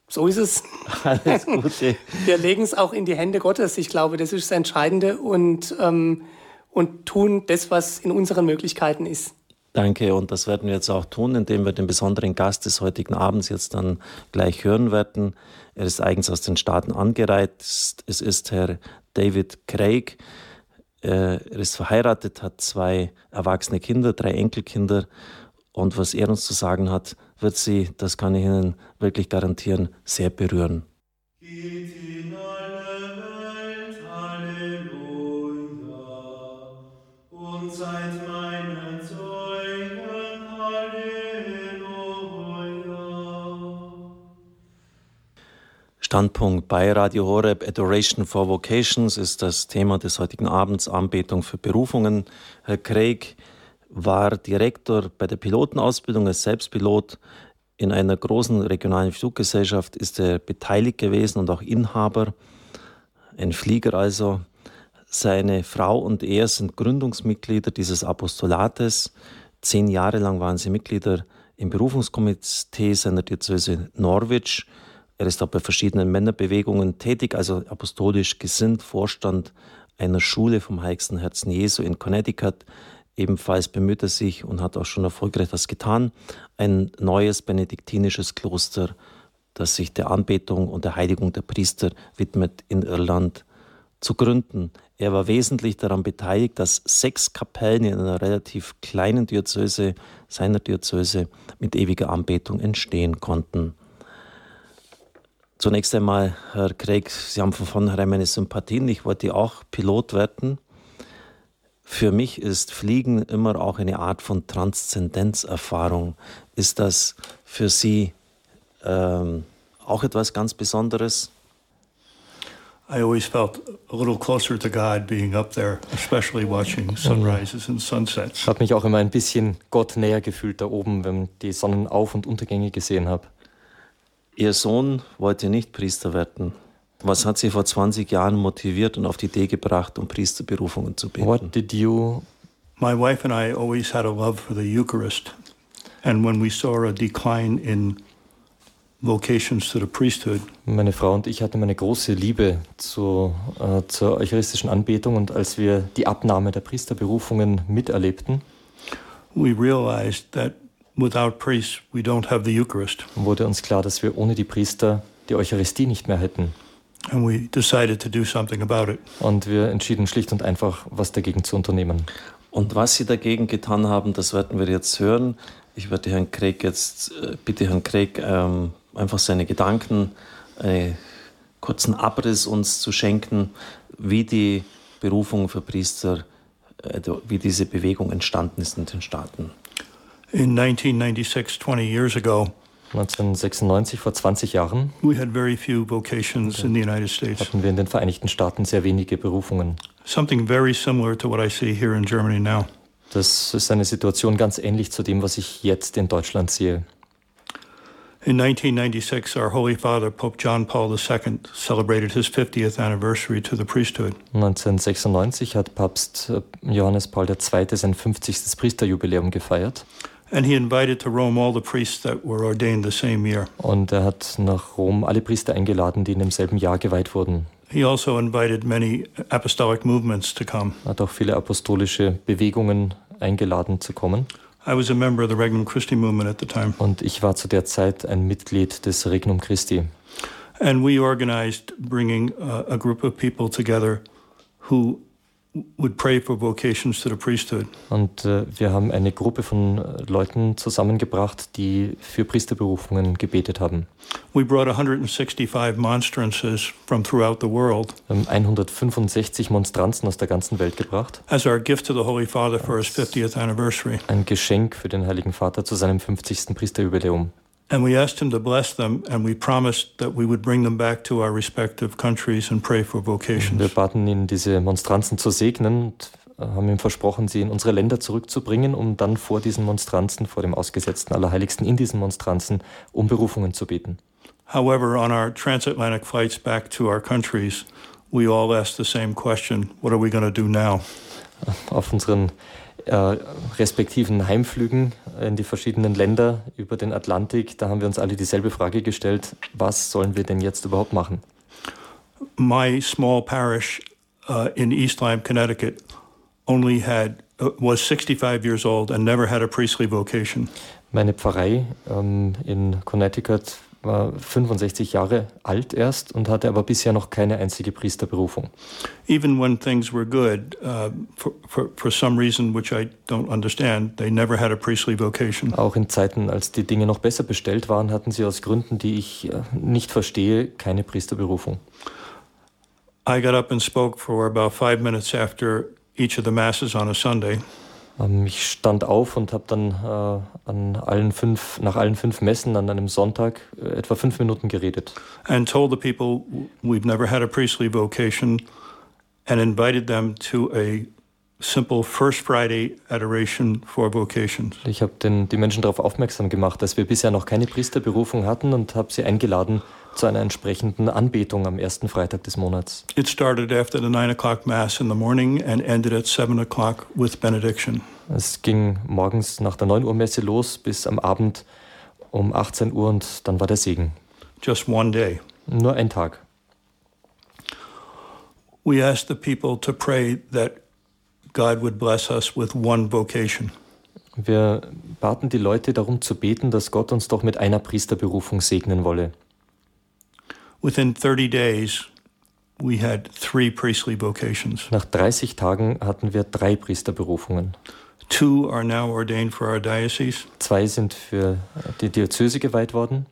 So ist es. [laughs] Alles Gute. Wir legen es auch in die Hände Gottes. Ich glaube, das ist das Entscheidende und, ähm, und tun das, was in unseren Möglichkeiten ist. Danke, und das werden wir jetzt auch tun, indem wir den besonderen Gast des heutigen Abends jetzt dann gleich hören werden. Er ist eigens aus den Staaten angereist. Es ist Herr David Craig. Er ist verheiratet, hat zwei erwachsene Kinder, drei Enkelkinder und was er uns zu sagen hat, wird sie, das kann ich Ihnen wirklich garantieren, sehr berühren. Geht in alle Welt, Halleluja, und seid meine Zeugen, Halleluja. Standpunkt bei Radio Horeb Adoration for Vocations ist das Thema des heutigen Abends, Anbetung für Berufungen. Herr Craig, war Direktor bei der Pilotenausbildung als Selbstpilot. In einer großen regionalen Fluggesellschaft ist er beteiligt gewesen und auch Inhaber, ein Flieger also. Seine Frau und er sind Gründungsmitglieder dieses Apostolates. Zehn Jahre lang waren sie Mitglieder im Berufungskomitee seiner Diözese Norwich. Er ist auch bei verschiedenen Männerbewegungen tätig, also apostolisch gesinnt, Vorstand einer Schule vom Heiligsten Herzen Jesu in Connecticut. Ebenfalls bemüht er sich und hat auch schon erfolgreich das getan, ein neues benediktinisches Kloster, das sich der Anbetung und der Heiligung der Priester widmet, in Irland zu gründen. Er war wesentlich daran beteiligt, dass sechs Kapellen in einer relativ kleinen Diözese, seiner Diözese, mit ewiger Anbetung entstehen konnten. Zunächst einmal, Herr Craig, Sie haben von vornherein meine Sympathien. Ich wollte auch Pilot werden. Für mich ist Fliegen immer auch eine Art von Transzendenzerfahrung. Ist das für Sie ähm, auch etwas ganz Besonderes? I always felt a little closer to God being up there, especially watching sunrises and sunsets. Ich habe mich auch immer ein bisschen Gott näher gefühlt da oben, wenn ich die Sonnenauf- und Untergänge gesehen habe. Ihr Sohn wollte nicht Priester werden. Was hat Sie vor 20 Jahren motiviert und auf die Idee gebracht, um Priesterberufungen zu beten? What did you? My wife and I always had a love for the Eucharist, and when we saw a decline in vocations to the priesthood. Meine Frau und ich hatten eine große Liebe zu, äh, zur eucharistischen Anbetung und als wir die Abnahme der Priesterberufungen miterlebten, we realized that without priests we don't have the Eucharist. wurde uns klar, dass wir ohne die Priester die Eucharistie nicht mehr hätten. And we decided to do something about it. Und wir entschieden schlicht und einfach, was dagegen zu unternehmen. Und was Sie dagegen getan haben, das werden wir jetzt hören. Ich werde Herrn Craig jetzt, äh, bitte Herrn Craig, ähm, einfach seine Gedanken, einen kurzen Abriss uns zu schenken, wie die Berufung für Priester, äh, wie diese Bewegung entstanden ist in den Staaten. In 1996, 20 years ago, 1996, vor 20 Jahren, we had very few vocations in the United States. hatten wir in den Vereinigten Staaten sehr wenige Berufungen. Something very similar to what I see here in Germany now. Das ist eine Situation ganz ähnlich zu dem, was ich jetzt in Deutschland sehe. In 1996, our Holy Father, Pope John Paul II, celebrated his 50th anniversary to the priesthood. 1996 hat Papst äh, Johannes Paul II. sein 50. Priesterjubiläum gefeiert And he invited to Rome all the priests that were ordained the same year. und er hat nach Rom alle Priester eingeladen, die in demselben Jahr geweiht wurden. He also invited many apostolic movements to come. Er hat auch viele apostolische Bewegungen eingeladen zu kommen. I was a member of the Regnum Christi movement at the time. Und ich war zu der Zeit ein Mitglied des Regnum Christi. And we organized bringing uh, a group of people together who would pray for vocations to the priesthood. Und äh, wir haben eine Gruppe von Leuten zusammengebracht, die für Priesterberufungen gebetet haben. We brought 165 monstrances from throughout the world Wir haben 165 Monstranzen aus der ganzen Welt gebracht. as our gift to the Holy Father for his 50th anniversary. Ein Geschenk für den Heiligen Vater zu seinem 50. Priesterjubiläum. And we asked him to bless them, and we promised that we would bring them back to our respective countries and pray for Wir vocations. baten ihn, diese Monstranzen zu segnen und äh, haben ihm versprochen, sie in unsere Länder zurückzubringen, um dann vor diesen Monstranzen, vor dem Ausgesetzten Allerheiligsten in diesen Monstranzen, um Berufungen zu beten. However, on our transatlantic flights back to our countries, we all asked the same question What are we going to do now? Auf unseren äh, respektiven Heimflügen in die verschiedenen Länder über den Atlantik, da haben wir uns alle dieselbe Frage gestellt, was sollen wir denn jetzt überhaupt machen? My small parish uh, in East Lyme, Connecticut, only had uh, was 65 years old and never had a priestly vocation. Meine Pfarrei ähm, in Connecticut war 65 Jahre alt erst und hatte aber bisher noch keine einzige Priesterberufung. Even when things were good, uh, for, for, for some reason which I don't understand, they never had a priestly vocation. Auch in Zeiten, als die Dinge noch besser bestellt waren, hatten sie aus Gründen, die ich äh, nicht verstehe, keine Priesterberufung. I got up and spoke for about five minutes after each of the masses on a Sunday. Ähm, ich stand auf und habe dann äh, an allen fünf, nach allen fünf Messen an einem Sonntag äh, etwa fünf Minuten geredet and told the people we've never had a priestly vocation and invited them to a simple First Friday adoration for vocations. Ich habe die Menschen darauf aufmerksam gemacht, dass wir bisher noch keine Priesterberufung hatten und habe sie eingeladen zu einer entsprechenden Anbetung am ersten Freitag des Monats. It started after the nine o'clock Mass in the morning and ended at seven o'clock with benediction. Es ging morgens nach der 9 Uhr Messe los bis am Abend um 18 Uhr und dann war der Segen. Just one day. Nur ein Tag. We asked the people to pray that God would bless us with one vocation. Wir baten die Leute darum zu beten, dass Gott uns doch mit einer Priesterberufung segnen wolle. Within 30 days, we had three priestly vocations. Nach 30 Tagen hatten wir drei Priesterberufungen. Two are now ordained for our diocese. Zwei sind für die Diözese geweiht worden.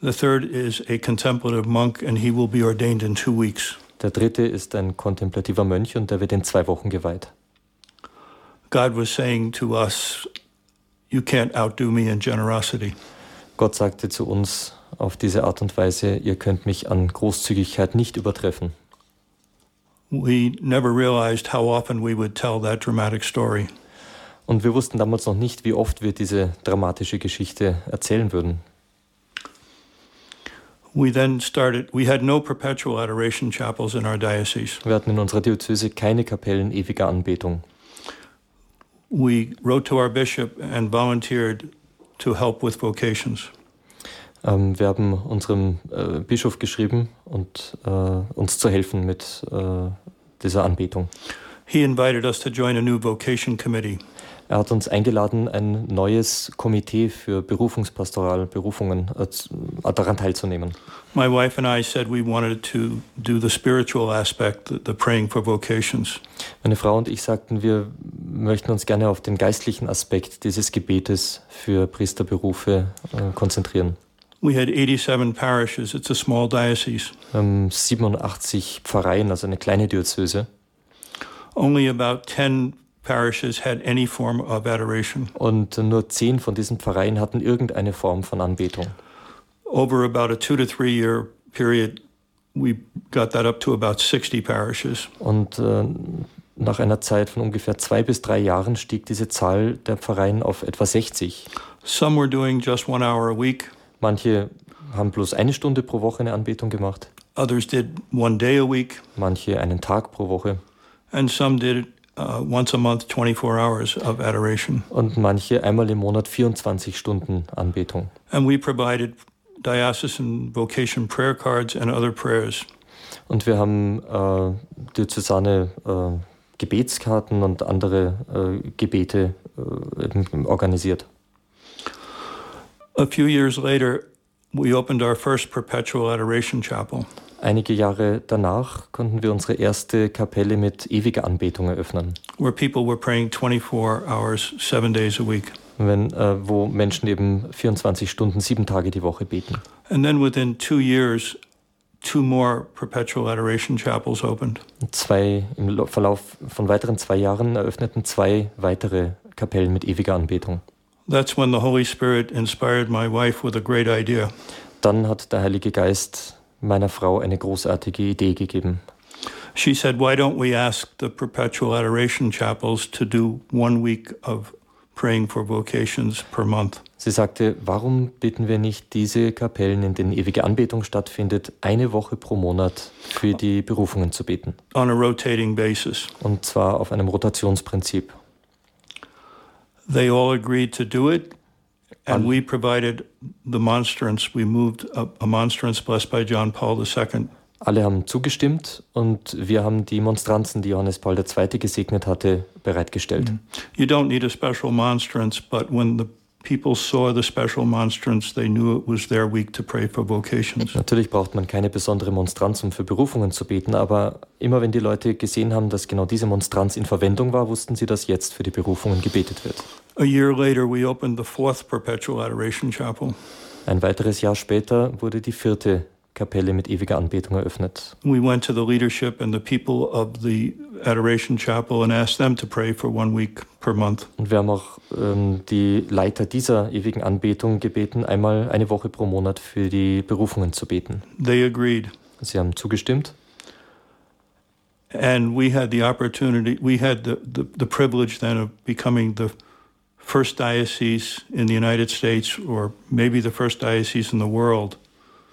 The third is a contemplative monk, and he will be ordained in two weeks. Der dritte ist ein kontemplativer Mönch und der wird in zwei Wochen geweiht. God was saying to us, You can't outdo me in generosity. Gott sagte zu uns auf diese Art und Weise, ihr könnt mich an Großzügigkeit nicht übertreffen. We never realized how often we would tell that dramatic story. Und wir wussten damals noch nicht, wie oft wir diese dramatische Geschichte erzählen würden. We then started, we had no perpetual adoration chapels in our diocese. Wir hatten in unserer Diözese keine Kapellen ewiger Anbetung. We wrote to our bishop and volunteered to help with vocations. Ähm, wir haben unserem äh, Bischof geschrieben und äh, uns zu helfen mit äh, dieser Anbetung. He invited us to join a new vocation committee. Er hat uns eingeladen, ein neues Komitee für Berufungspastoral, Berufungen äh, daran teilzunehmen. My wife and I said we wanted to do the spiritual aspect, the, the praying for vocations. Meine Frau und ich sagten, wir möchten uns gerne auf den geistlichen Aspekt dieses Gebetes für Priesterberufe äh, konzentrieren. We had 87 parishes. It's a small diocese. Ähm, 87 Pfarreien, also eine kleine Diözese. Only about 10 parishes had any form of adoration. Und nur zehn von diesen Pfarreien hatten irgendeine Form von Anbetung. Over about a two to three year period, we got that up to about 60 parishes. Und äh, nach einer Zeit von ungefähr zwei bis drei Jahren stieg diese Zahl der Pfarreien auf etwa 60. Some were doing just one hour a week. Manche haben bloß eine Stunde pro Woche eine Anbetung gemacht, Others did one day a week, manche einen Tag pro Woche and some did uh, once a month, 24 hours of adoration. und manche einmal im Monat 24 Stunden Anbetung. And we provided diocesan vocation prayer cards and other prayers. Und wir haben äh, diözesane äh, Gebetskarten und andere äh, Gebete äh, organisiert. A few years later, we opened our first perpetual adoration chapel. Einige Jahre danach konnten wir unsere erste Kapelle mit ewiger Anbetung eröffnen, where people were praying 24 hours, seven days a week. wenn, äh, wo Menschen eben 24 Stunden, sieben Tage die Woche beten. And then within two years, two more perpetual adoration chapels opened. Zwei, Im Verlauf von weiteren zwei Jahren eröffneten zwei weitere Kapellen mit ewiger Anbetung. That's when the Holy Spirit inspired my wife with a great idea. Dann hat der Heilige Geist meiner Frau eine großartige Idee gegeben. She said, Why don't we ask the perpetual adoration chapels to do one week of praying for vocations per month? Sie sagte, warum bitten wir nicht diese Kapellen, in denen ewige Anbetung stattfindet, eine Woche pro Monat für die Berufungen zu beten? on a rotating basis. Und zwar auf einem Rotationsprinzip. They all agreed to do it, and we provided the monstrance. We moved a, a monstrance blessed by John Paul II. Alle haben zugestimmt und wir haben die Monstranzen, die Johannes Paul II. gesegnet hatte, bereitgestellt. You don't need a special monstrance, but when the people saw the special monstrance, they knew it was their week to pray for vocations. Natürlich braucht man keine besondere Monstranz, um für Berufungen zu beten, aber immer wenn die Leute gesehen haben, dass genau diese Monstranz in Verwendung war, wussten sie, dass jetzt für die Berufungen gebetet wird. A year later, we opened the fourth perpetual adoration chapel. Ein weiteres Jahr später wurde die vierte Kapelle mit ewiger Anbetung eröffnet. We went to the leadership and the people of the adoration chapel and asked them to pray for one week per month. Und wir haben auch ähm, die Leiter dieser ewigen Anbetung gebeten, einmal eine Woche pro Monat für die Berufungen zu beten. They agreed. Sie haben zugestimmt And we had the opportunity, we had the, the, the privilege then of becoming the first diocese in the United States, or maybe the first diocese in the world,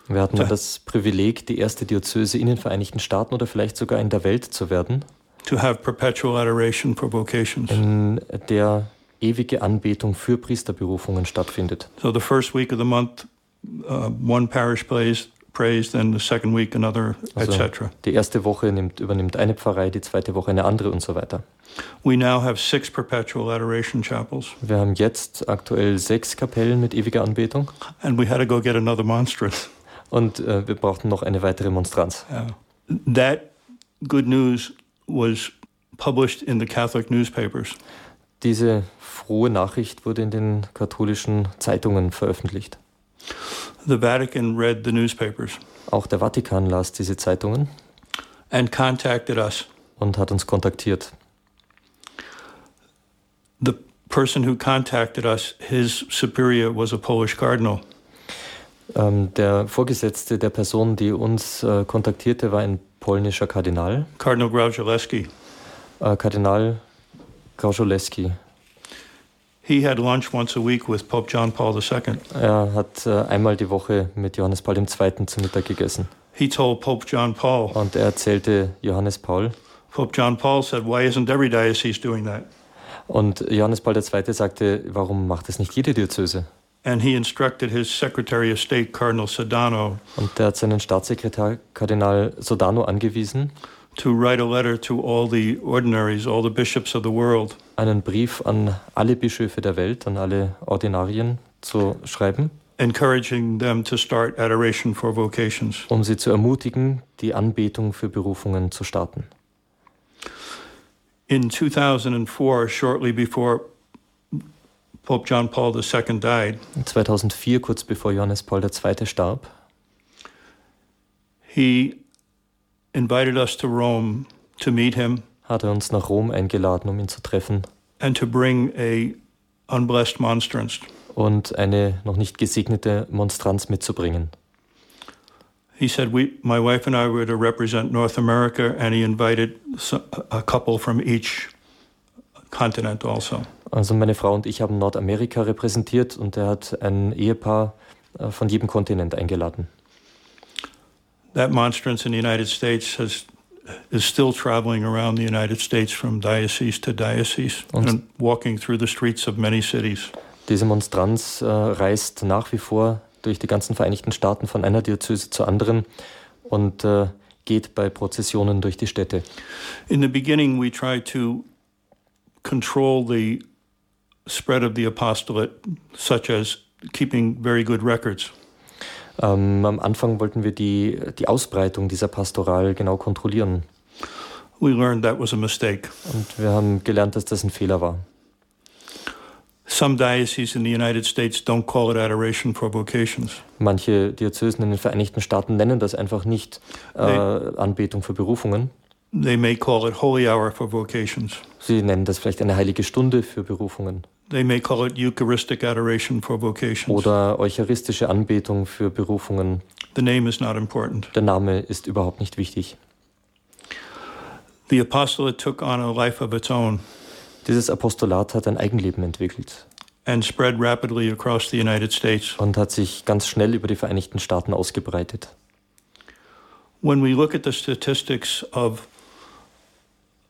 Wir hatten Ja. das Privileg, die erste Diözese in den Vereinigten Staaten oder vielleicht sogar in der Welt zu werden, to have perpetual adoration for vocations. in der ewige Anbetung für Priesterberufungen stattfindet. So the first week of the month, uh, one parish plays, prays, then the second week another, Also die erste Woche nimmt, übernimmt eine Pfarrei, die zweite Woche eine andere und so weiter. We now have six perpetual adoration chapels, Wir haben jetzt aktuell sechs Kapellen mit ewiger Anbetung and we had to go get another monstrance. Und äh, wir brauchten noch eine weitere Monstranz. Uh, that good news was published in the Catholic newspapers. Diese frohe Nachricht wurde in den katholischen Zeitungen veröffentlicht. The Vatican read the newspapers Auch der Vatikan las diese Zeitungen and contacted us. und hat uns kontaktiert. The person who contacted us, his superior was a Polish cardinal. Ähm, der Vorgesetzte der Person, die uns äh, kontaktierte, war ein polnischer Kardinal, Cardinal Graujalewski. äh, Kardinal Graużoleski. He had lunch once a week with Pope John Paul II. Er hat äh, einmal die Woche mit Johannes Paul II. zu Mittag gegessen. He told Pope John Paul, Und er erzählte Johannes Paul. Pope John Paul said, Why isn't every diocese doing that? Und Johannes Paul II. sagte, warum macht es nicht jede Diözese? And he instructed his Secretary of State, Cardinal Sodano, Und der hat seinen Staatssekretär Kardinal Sodano angewiesen, to write a letter to all the ordinaries, all the bishops of the world, einen Brief an alle Bischöfe der Welt, an alle Ordinarien zu schreiben, encouraging them to start adoration for vocations. um sie zu ermutigen, die Anbetung für Berufungen zu starten. In 2004, shortly before Pope John Paul II died, 2004, kurz bevor Johannes Paul II. starb, he invited us to Rome to meet him hat er uns nach Rom eingeladen, um ihn zu treffen and to bring a unblessed monstrance. und eine noch nicht gesegnete Monstranz mitzubringen. He said, we, my wife and I were to represent North America, and he invited a couple from each continent also. Also meine Frau und ich haben Nordamerika repräsentiert und er hat ein Ehepaar äh, von jedem Kontinent eingeladen. That monstrance in the United States has, is still traveling around the United States from diocese to diocese Und- and walking through the streets of many cities. Diese Monstranz äh, reist nach wie vor durch die ganzen Vereinigten Staaten von einer Diözese zur anderen und äh, geht bei Prozessionen durch die Städte. In the beginning, we tried to control the spread of the apostolate, such as keeping very good records. Ähm, am Anfang wollten wir die, die Ausbreitung dieser Pastoral genau kontrollieren We learned that was a mistake. und wir haben gelernt, dass das ein Fehler war. Some dioceses in the United States don't call it adoration for vocations. Manche Diözesen in den Vereinigten Staaten nennen das einfach nicht äh, Anbetung für Berufungen. They may call it holy hour for vocations. Sie nennen das vielleicht eine heilige Stunde für Berufungen They may call it Eucharistic adoration for vocations. oder eucharistische Anbetung für Berufungen. The name is not important. Der Name ist überhaupt nicht wichtig. The apostolate took on a life of its own Dieses Apostolat hat ein Eigenleben entwickelt and spread rapidly across the United States. und hat sich ganz schnell über die Vereinigten Staaten ausgebreitet. When we look at the statistics of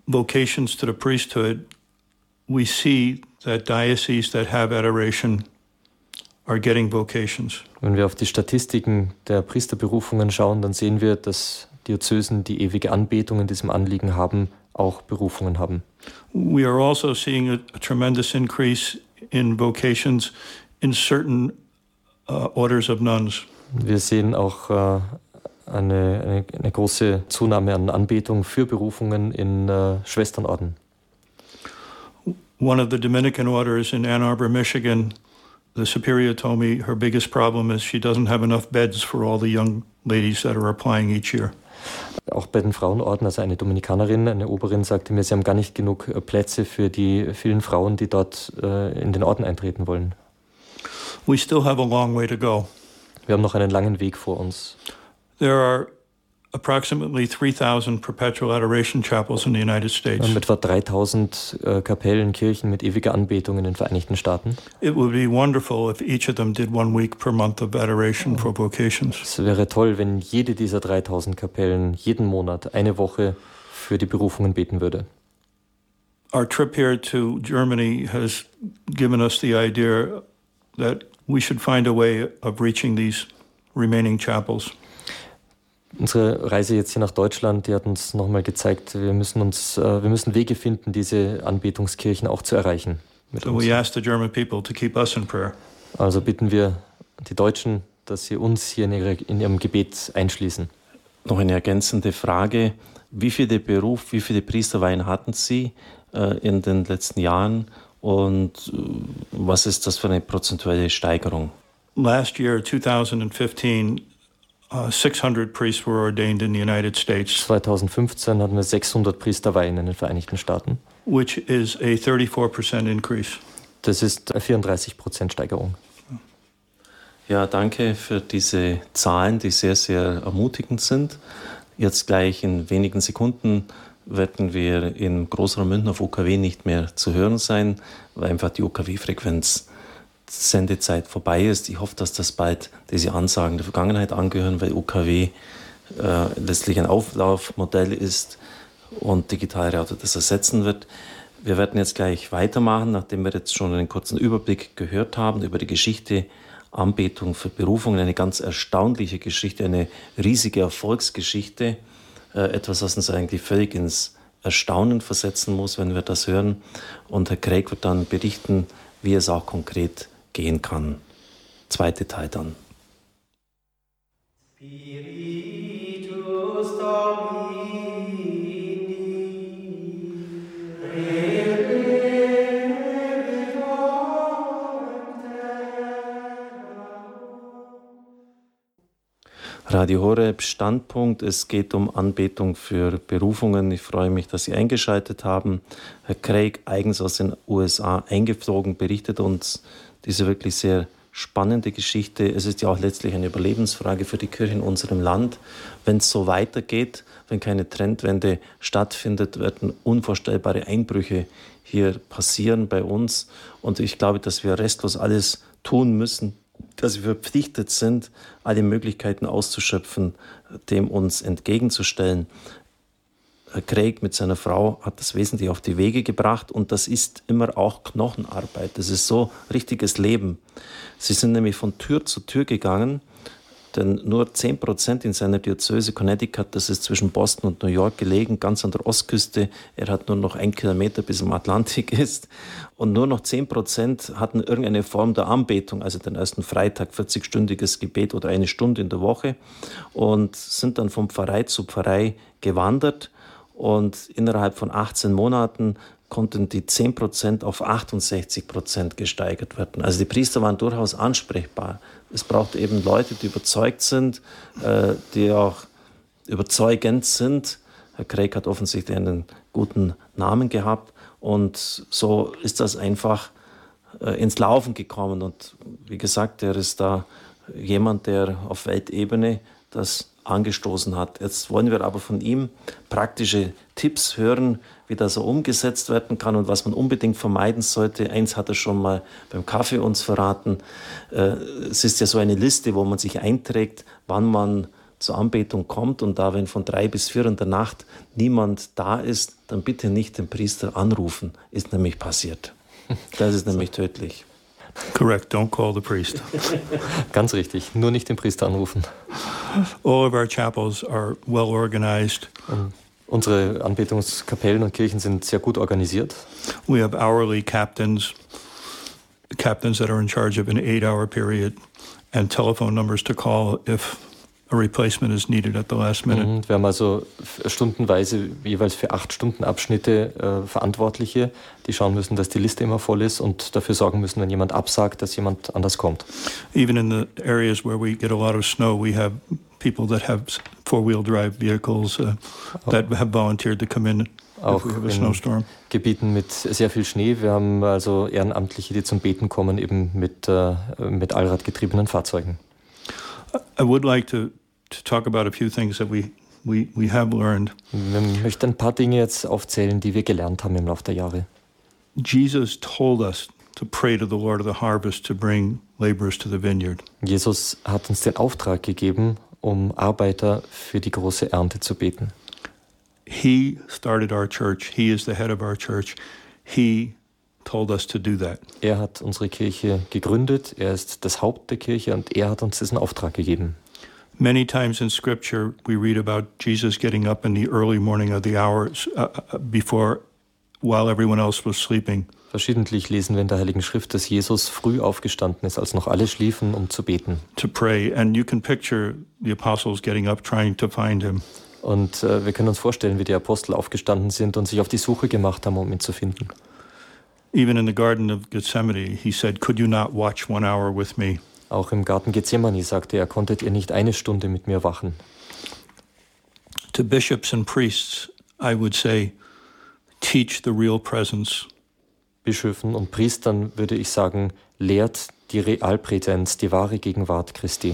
vocations to the priesthood, we see that dioceses that have adoration are getting vocations. Wenn wir auf die Statistiken der Priesterberufungen schauen, dann sehen wir, dass Diözesen, die ewige Anbetung in diesem Anliegen haben, auch Berufungen haben. We are also seeing a, a tremendous increase in vocations in certain uh, orders of nuns. Wir sehen auch äh, eine, eine, eine große Zunahme an Anbetung für Berufungen in äh, Schwesternorden. One of the Dominican orders in Ann Arbor, Michigan, the superior told me her biggest problem is she doesn't have enough beds for all the young ladies that are applying each year. Auch bei den Frauenorden, also eine Dominikanerin, eine Oberin sagte mir, sie haben gar nicht genug äh, Plätze für die vielen Frauen, die dort äh, in den Orden eintreten wollen. We still have a long way to go. Wir haben noch einen langen Weg vor uns. There are approximately 3,000 perpetual adoration chapels in the United States. haben etwa 3000 äh, Kapellen, Kirchen mit ewiger Anbetung in den Vereinigten Staaten. It would be wonderful if each of them did one week per month of adoration for vocations. Es wäre toll, wenn jede dieser 3000 Kapellen jeden Monat eine Woche für die Berufungen beten würde. Our trip here to Germany has given us the idea that we should find a way of reaching these remaining chapels. Unsere Reise jetzt hier nach Deutschland, die hat uns nochmal gezeigt, wir müssen uns, äh, wir müssen Wege finden, diese Anbetungskirchen auch zu erreichen. Mit So uns. we ask the German people to keep us in prayer. Also bitten wir die Deutschen, dass sie uns hier in, ihre, in ihrem Gebet einschließen. Noch eine ergänzende Frage. Wie viele Beruf, wie viele Priesterweihen hatten Sie äh, in den letzten Jahren und äh, was ist das für eine prozentuelle Steigerung? Last year, 2015, 2015 hatten wir 600 Priesterweihen in den Vereinigten Staaten. which is a 34% increase. Das ist eine 34 Prozent Steigerung. Ja, danke für diese Zahlen, die sehr, sehr ermutigend sind. Jetzt gleich in wenigen Sekunden werden wir im Großraum München auf OKW nicht mehr zu hören sein, weil einfach die OKW-Frequenz Sendezeit vorbei ist. Ich hoffe, dass das bald diese Ansagen der Vergangenheit angehören, weil OKW äh, letztlich ein Auflaufmodell ist und Digitalradio das ersetzen wird. Wir werden jetzt gleich weitermachen, nachdem wir jetzt schon einen kurzen Überblick gehört haben über die Geschichte Anbetung für Berufungen. Eine ganz erstaunliche Geschichte, eine riesige Erfolgsgeschichte. Äh, etwas, was uns eigentlich völlig ins Erstaunen versetzen muss, wenn wir das hören. Und Herr Craig wird dann berichten, wie es auch konkret gehen kann. Zweite Teil dann. Spiritus Radio Horeb Standpunkt. Es geht um Anbetung für Berufungen. Ich freue mich, dass Sie eingeschaltet haben. Herr Craig, eigens aus den USA eingeflogen, berichtet uns diese wirklich sehr spannende Geschichte. Es ist ja auch letztlich eine Überlebensfrage für die Kirche in unserem Land. Wenn es so weitergeht, wenn keine Trendwende stattfindet, werden unvorstellbare Einbrüche hier passieren bei uns. Und ich glaube, dass wir restlos alles tun müssen, dass wir verpflichtet sind, alle Möglichkeiten auszuschöpfen, dem uns entgegenzustellen. Craig mit seiner Frau hat das wesentlich auf die Wege gebracht und das ist immer auch Knochenarbeit. Das ist so richtiges Leben. Sie sind nämlich von Tür zu Tür gegangen denn nur 10 Prozent in seiner Diözese Connecticut, das ist zwischen Boston und New York gelegen, ganz an der Ostküste, er hat nur noch ein Kilometer bis zum Atlantik [laughs] ist und nur noch 10 Prozent hatten irgendeine Form der Anbetung, also den ersten Freitag, 40-stündiges Gebet oder eine Stunde in der Woche und sind dann vom Pfarrei zu Pfarrei gewandert und innerhalb von 18 Monaten konnten die 10% auf 68% gesteigert werden. Also die Priester waren durchaus ansprechbar. Es braucht eben Leute, die überzeugt sind, äh, die auch überzeugend sind. Herr Craig hat offensichtlich einen guten Namen gehabt und so ist das einfach äh, ins Laufen gekommen. Und wie gesagt, er ist da jemand, der auf Weltebene das angestoßen hat. Jetzt wollen wir aber von ihm praktische Tipps hören, wie das so umgesetzt werden kann und was man unbedingt vermeiden sollte. Eins hat er schon mal beim Kaffee uns verraten. Äh, es ist ja so eine Liste, wo man sich einträgt, wann man zur Anbetung kommt und da, wenn von drei bis vier in der Nacht niemand da ist, dann bitte nicht den Priester anrufen. Ist nämlich passiert. Das ist [laughs] nämlich tödlich. Correct, don't call the priest. [laughs] Ganz richtig, nur nicht den Priester anrufen. All of our chapels are well organized. Um, unsere Anbetungskapellen und Kirchen sind sehr gut organisiert. We have hourly captains, captains that are in charge of an eight-hour period, and telephone numbers to call if a replacement is needed at the last minute. Mhm, wir haben also stundenweise jeweils für acht Stunden Abschnitte äh, Verantwortliche, die schauen müssen, dass die Liste immer voll ist und dafür sorgen müssen, wenn jemand absagt, dass jemand anders kommt. Even in the areas where we get a lot of snow, we have people that have four-wheel drive vehicles uh, that have volunteered to come in auch in Gebieten mit sehr viel Schnee. Wir haben also Ehrenamtliche, die zum Beten kommen, eben mit, äh, mit allradgetriebenen Fahrzeugen. I would like to, to talk about a few things that we, we, we have learned. Wir möchten ein paar Dinge jetzt aufzählen, die wir gelernt haben im Laufe der Jahre. Jesus told us to pray to the Lord of the harvest to bring laborers to the vineyard. Jesus hat uns den Auftrag gegeben, um Arbeiter für die große Ernte zu beten. He started our church. He is the head of our church. He told us to do that. Er hat unsere Kirche gegründet, er ist das Haupt der Kirche und er hat uns diesen Auftrag gegeben. Many times in scripture we read about Jesus getting up in the early morning of the hours uh, uh, before while everyone else was sleeping. Verschiedentlich lesen wir in der Heiligen Schrift, dass Jesus früh aufgestanden ist, als noch alle schliefen, um zu beten. To pray and you can picture the apostles getting up trying to find him. Und äh, wir können uns vorstellen, wie die Apostel aufgestanden sind und sich auf die Suche gemacht haben, um ihn zu finden. Even in the Garden of Gethsemane, he said, Could you not watch one hour with me? Auch im Garten Gethsemane sagte er, konntet ihr nicht eine Stunde mit mir wachen? To bishops and priests, I would say, teach the real presence. Bischöfen und Priestern würde ich sagen, lehrt die Realpräsenz, die wahre Gegenwart Christi.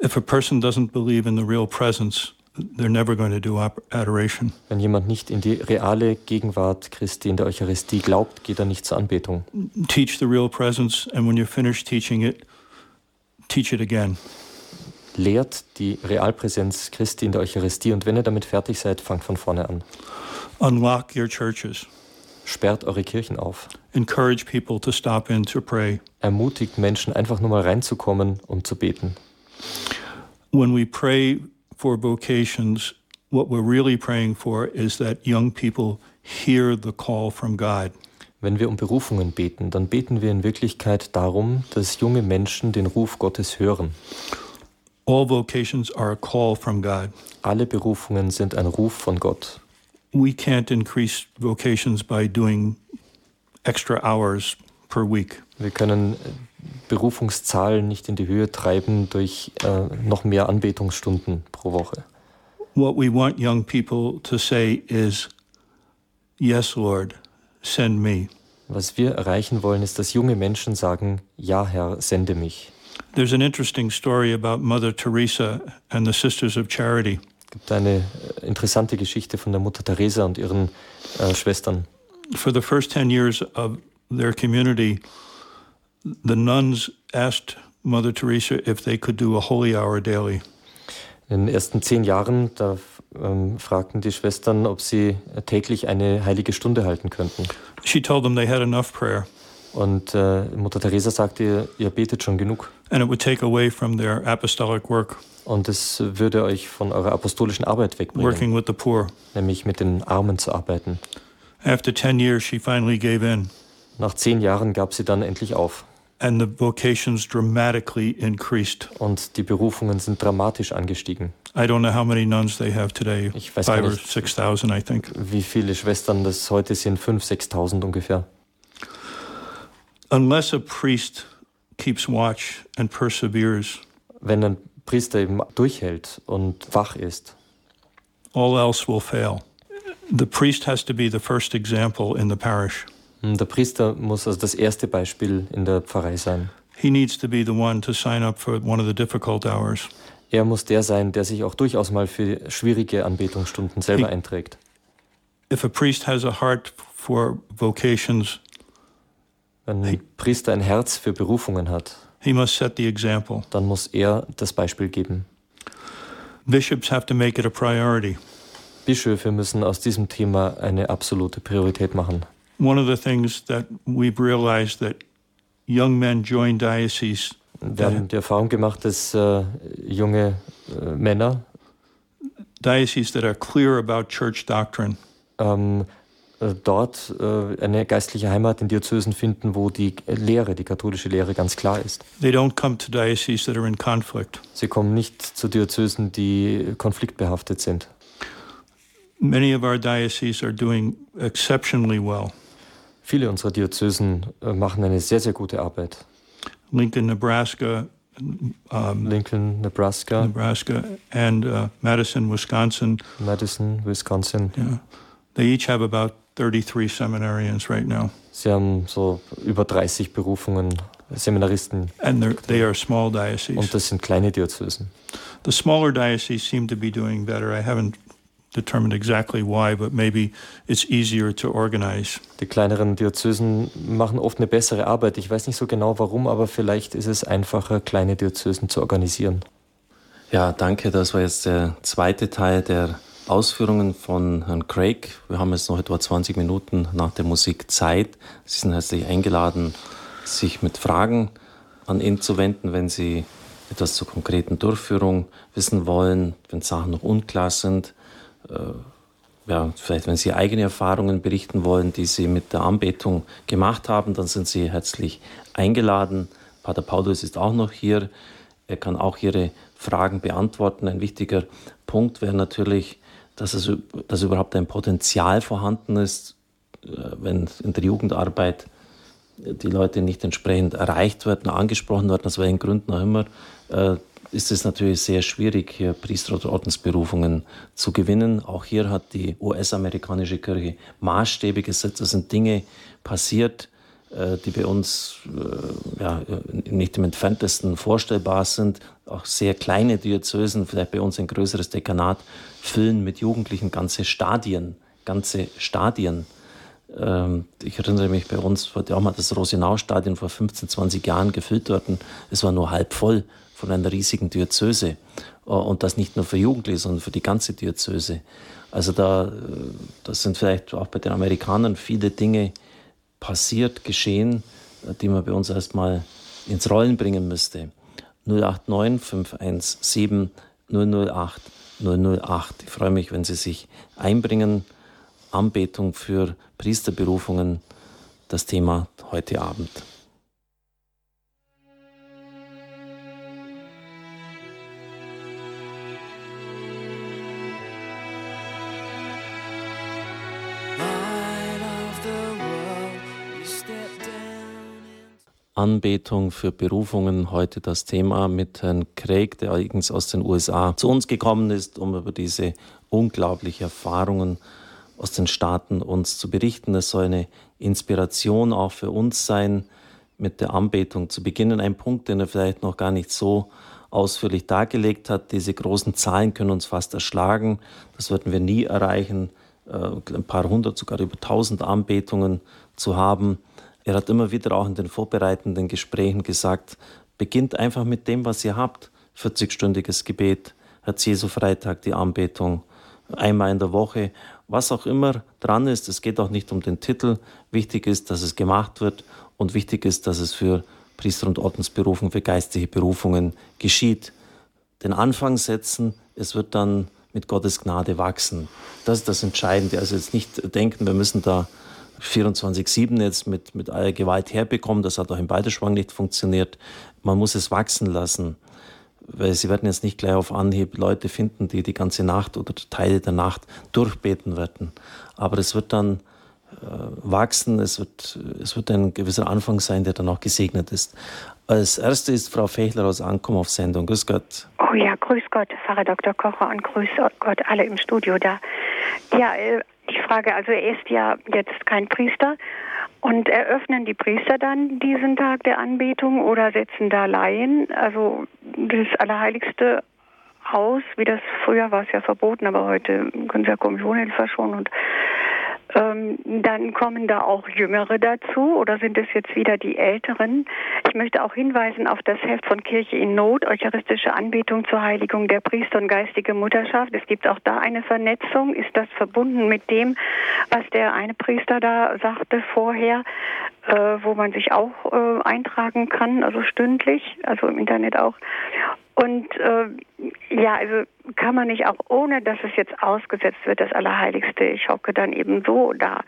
If a person doesn't believe in the real presence, they're never going to do adoration. Wenn jemand nicht in die reale Gegenwart Christi in der Eucharistie glaubt, geht er nicht zur Anbetung. Teach the real presence and when you're finished teaching it, teach it again. Lehrt die Realpräsenz Christi in der Eucharistie und wenn ihr damit fertig seid, fangt von vorne an. Unlock your churches. Sperrt eure Kirchen auf. Encourage people to stop in to pray. Ermutigt Menschen, einfach nur mal reinzukommen, um zu beten. When we pray for vocations, what we're really praying for is that young people hear the call from God. Wenn wir um Berufungen beten, dann beten wir in Wirklichkeit darum, dass junge Menschen den Ruf Gottes hören. All vocations are a call from God. Alle Berufungen sind ein Ruf von Gott. We can't increase vocations by doing extra hours per week. Wir können Berufungszahlen nicht in die Höhe treiben durch äh, noch mehr Anbetungsstunden pro Woche. What we want young people to say is, Yes, Lord, send me. Was wir erreichen wollen, ist, dass junge Menschen sagen, ja Herr, sende mich. There's an interesting story about Mother Teresa and the Sisters of Charity. Es gibt eine äh, interessante Geschichte von der Mutter Teresa und ihren äh, Schwestern. For the first 10 years of their community, the nuns asked Mother Teresa if they could do a holy hour daily. In den ersten zehn Jahren, da ähm, fragten die Schwestern, ob sie täglich eine heilige Stunde halten könnten. She told them they had enough prayer Und äh, Mutter Teresa sagte, ihr, betet schon genug. and it would take away from their apostolic work, Und es würde euch von eurer apostolischen Arbeit wegbringen, working with the poor. nämlich mit den Armen zu arbeiten. After 10 years, she finally gave in, Nach zehn Jahren gab sie dann endlich auf. And the vocations dramatically increased. Und die Berufungen sind dramatisch angestiegen. I don't know how many nuns they have today, Ich weiß five gar or 6,000, I think. Wie viele Schwestern das heute sind? 5.000, 6.000 ungefähr. Unless a priest keeps watch and perseveres, Wenn ein Priester eben durchhält und wach ist, all else will fail. The priest has to be the first example in the parish. Hm, der Priester muss also das erste Beispiel in der Pfarrei sein. He needs to be the one to sign up for one of the difficult hours. Er muss der sein, der sich auch durchaus mal für schwierige Anbetungsstunden selber einträgt. If a priest has a heart for vocations, Wenn ein Priester ein Herz für Berufungen hat, he must set the example. dann muss er das Beispiel geben. Bishops have to make it a priority. Bischöfe müssen aus diesem Thema eine absolute Priorität machen. One of the things that we've realized that young men join dioceses Wir haben die Erfahrung gemacht, dass äh, junge äh, Männer dioceses that are clear about church doctrine ähm, äh, dort äh, eine geistliche Heimat in Diözesen finden, wo die Lehre, die katholische Lehre ganz klar ist. they don't come to dioceses that are in conflict. Sie kommen nicht zu Diözesen, die konfliktbehaftet sind. Many of our dioceses are doing exceptionally well. Viele unserer Diözesen äh, machen eine sehr, sehr gute Arbeit. Lincoln, Nebraska, um, Lincoln, Nebraska, Nebraska, and uh, Madison, Wisconsin. Madison, Wisconsin. Yeah, they each have about 33 seminarians right now, Sie haben so über 30 Berufungen, Seminaristen. and they are small Und dioceses. das sind kleine Diözesen. The smaller dioceses seem to be doing better. I haven't determined exactly why, but maybe it's easier to organize. Die kleineren Diözesen machen oft eine bessere Arbeit. Ich weiß nicht so genau warum, aber vielleicht ist es einfacher, kleine Diözesen zu organisieren. Ja, danke. Das war jetzt der zweite Teil der Ausführungen von Herrn Craig. Wir haben jetzt noch etwa 20 Minuten nach der Musik Zeit. Sie sind herzlich eingeladen, sich mit Fragen an ihn zu wenden, wenn Sie etwas zur konkreten Durchführung wissen wollen, wenn Sachen noch unklar sind. Äh, ja, vielleicht wenn Sie eigene Erfahrungen berichten wollen, die Sie mit der Anbetung gemacht haben, dann sind Sie herzlich eingeladen. Pater Paulus ist auch noch hier. Er kann auch Ihre Fragen beantworten. Ein wichtiger Punkt wäre natürlich, dass, es, dass überhaupt ein Potenzial vorhanden ist, äh, wenn in der Jugendarbeit die Leute nicht entsprechend erreicht werden, angesprochen werden, aus welchen Gründen auch immer, äh, ist es natürlich sehr schwierig, hier Priester- oder Ordensberufungen zu gewinnen. Auch hier hat die US-amerikanische Kirche Maßstäbe gesetzt. Es sind Dinge passiert, äh, die bei uns äh, ja, nicht im entferntesten vorstellbar sind. Auch sehr kleine Diözesen, vielleicht bei uns ein größeres Dekanat, füllen mit Jugendlichen ganze Stadien, ganze Stadien. Ähm, Ich erinnere mich, bei uns wurde auch mal das Rosenau-Stadion vor 15, 20 Jahren gefüllt worden. Es war nur halb voll von einer riesigen Diözese. Äh, und das nicht nur für Jugendliche, sondern für die ganze Diözese. Also da, äh, das sind vielleicht auch bei den Amerikanern viele Dinge passiert, geschehen, äh, die man bei uns erstmal ins Rollen bringen müsste. 089 517 008 008. Ich freue mich, wenn Sie sich einbringen. Anbetung für Priesterberufungen, das Thema heute Abend. Anbetung für Berufungen heute das Thema mit Herrn Craig, der eigens aus den USA zu uns gekommen ist, um über diese unglaublichen Erfahrungen aus den Staaten uns zu berichten. Es soll eine Inspiration auch für uns sein, mit der Anbetung zu beginnen. Ein Punkt, den er vielleicht noch gar nicht so ausführlich dargelegt hat. Diese großen Zahlen können uns fast erschlagen. Das würden wir nie erreichen, äh, ein paar hundert, sogar über tausend Anbetungen zu haben. Er hat immer wieder auch in den vorbereitenden Gesprächen gesagt, beginnt einfach mit dem, was ihr habt. 40-stündiges Gebet, Herz Jesu Freitag, die Anbetung, einmal in der Woche, was auch immer dran ist. Es geht auch nicht um den Titel. Wichtig ist, dass es gemacht wird und wichtig ist, dass es für Priester und Ordensberufung, für geistliche Berufungen geschieht. Den Anfang setzen, es wird dann mit Gottes Gnade wachsen. Das ist das Entscheidende. Also jetzt nicht denken, wir müssen da 24-7 jetzt mit, mit aller Gewalt herbekommen. Das hat auch im Balderschwang nicht funktioniert. Man muss es wachsen lassen, weil sie werden jetzt nicht gleich auf Anhieb Leute finden, die die ganze Nacht oder Teile der Nacht durchbeten werden. Aber es wird dann äh, wachsen, es wird, es wird ein gewisser Anfang sein, der dann auch gesegnet ist. Als erste ist Frau Fechler aus Ankommen auf Sendung. Grüß Gott. Oh ja, grüß Gott, Pfarrer Dr. Kocher und grüß Gott alle im Studio da. Ja, ich frage, also er ist ja jetzt kein Priester. Und eröffnen die Priester dann diesen Tag der Anbetung oder setzen da Laien, also das Allerheiligste aus, wie das früher war es ja verboten, aber heute können sie ja Kommunionhilfe schon und ähm, dann kommen da auch Jüngere dazu oder sind es jetzt wieder die Älteren? Ich möchte auch hinweisen auf das Heft von Kirche in Not, Eucharistische Anbetung zur Heiligung der Priester und geistige Mutterschaft. Es gibt auch da eine Vernetzung. Ist das verbunden mit dem, was der eine Priester da sagte vorher, äh, wo man sich auch äh, eintragen kann, also stündlich, also im Internet auch. Und äh, ja, also kann man nicht auch ohne, dass es jetzt ausgesetzt wird, das Allerheiligste. Ich hocke dann eben so da.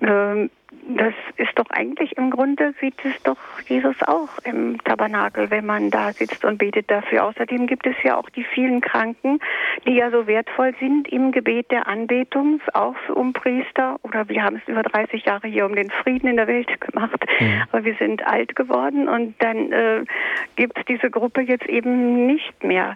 Ähm, das ist doch eigentlich im Grunde sieht es doch Jesus auch im Tabernakel, wenn man da sitzt und betet dafür. Außerdem gibt es ja auch die vielen Kranken, die ja so wertvoll sind im Gebet der Anbetung, auch um Priester. Oder wir haben es über 30 Jahre hier um den Frieden in der Welt gemacht. Mhm. Aber wir sind alt geworden und dann äh, gibt es diese Gruppe jetzt eben nicht mehr.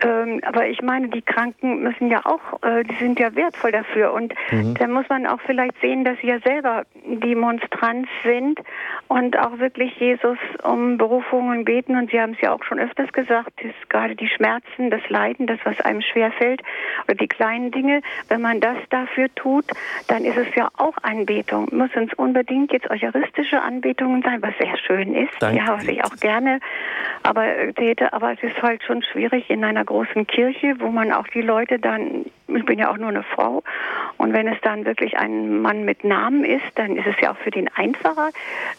Ähm, aber ich meine, die Kranken müssen ja auch, äh, die sind ja wertvoll dafür. Und mhm. da muss man auch vielleicht sehen, dass sie ja selber die Monstranz sind und auch wirklich Jesus um Berufungen beten. Und Sie haben es ja auch schon öfters gesagt, ist gerade die Schmerzen, das Leiden, das, was einem schwerfällt, oder die kleinen Dinge, wenn man das dafür tut, dann ist es ja auch Anbetung. Muss uns unbedingt jetzt eucharistische Anbetungen sein, was sehr schön ist. Danke. Ja, was ich auch gerne aber äh, täte. Aber es ist halt schon schwierig in einer großen Kirche, wo man auch die Leute dann, ich bin ja auch nur eine Frau, und wenn es dann wirklich ein Mann mit Namen ist, dann ist es ja auch für den einfacher,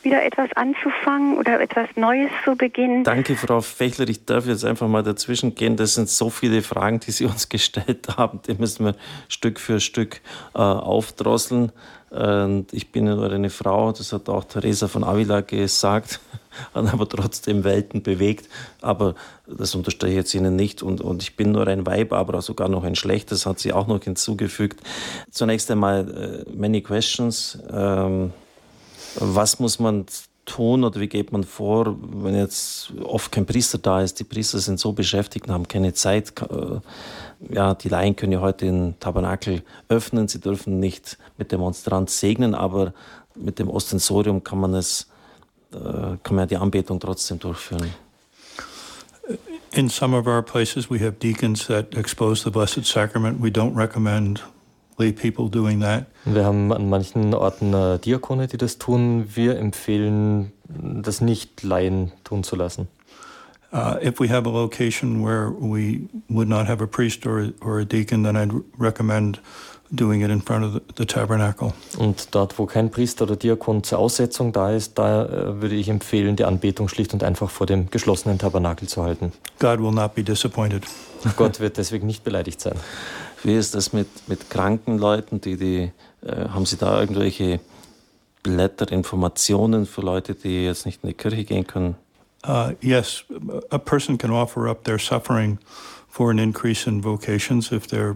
wieder etwas anzufangen oder etwas Neues zu beginnen. Danke, Frau Fechler. Ich darf jetzt einfach mal dazwischen gehen. Das sind so viele Fragen, die Sie uns [laughs] gestellt haben. Die müssen wir Stück für Stück äh, aufdrosseln. Und ich bin nur eine Frau, das hat auch Teresa von Avila gesagt, [laughs] hat aber trotzdem Welten bewegt. Aber das unterstelle ich jetzt Ihnen nicht. Und, und ich bin nur ein Weib, aber sogar noch ein schlechtes, hat sie auch noch hinzugefügt. Zunächst einmal, uh, many questions. Ähm, was muss man tun oder wie geht man vor, wenn jetzt oft kein Priester da ist? Die Priester sind so beschäftigt und haben keine Zeit. Ja, die Laien können ja heute den Tabernakel öffnen. Sie dürfen nicht mit dem Monstrant segnen, aber mit dem Ostensorium kann man es, äh, kann man ja die Anbetung trotzdem durchführen. In some of our places, we have deacons that expose the Blessed Sacrament. We don't recommend lay people doing that. Wir haben an manchen Orten äh, Diakone, die das tun. Wir empfehlen, das nicht Laien tun zu lassen. Uh, if we have a location where we would not have a priest or, or a deacon, then I'd recommend doing it in front of the, the tabernacle. Und dort, wo kein Priester oder Diakon zur Aussetzung da ist, da äh, würde ich empfehlen, die Anbetung schlicht und einfach vor dem geschlossenen Tabernakel zu halten. God will not be disappointed. [laughs] Gott wird deswegen nicht beleidigt sein. Wie ist das mit, mit kranken Leuten, die, die, äh, haben Sie da irgendwelche Blätter, Informationen für Leute, die jetzt nicht in die Kirche gehen können? Uh, yes, a person can offer up their suffering for an increase in vocations if they're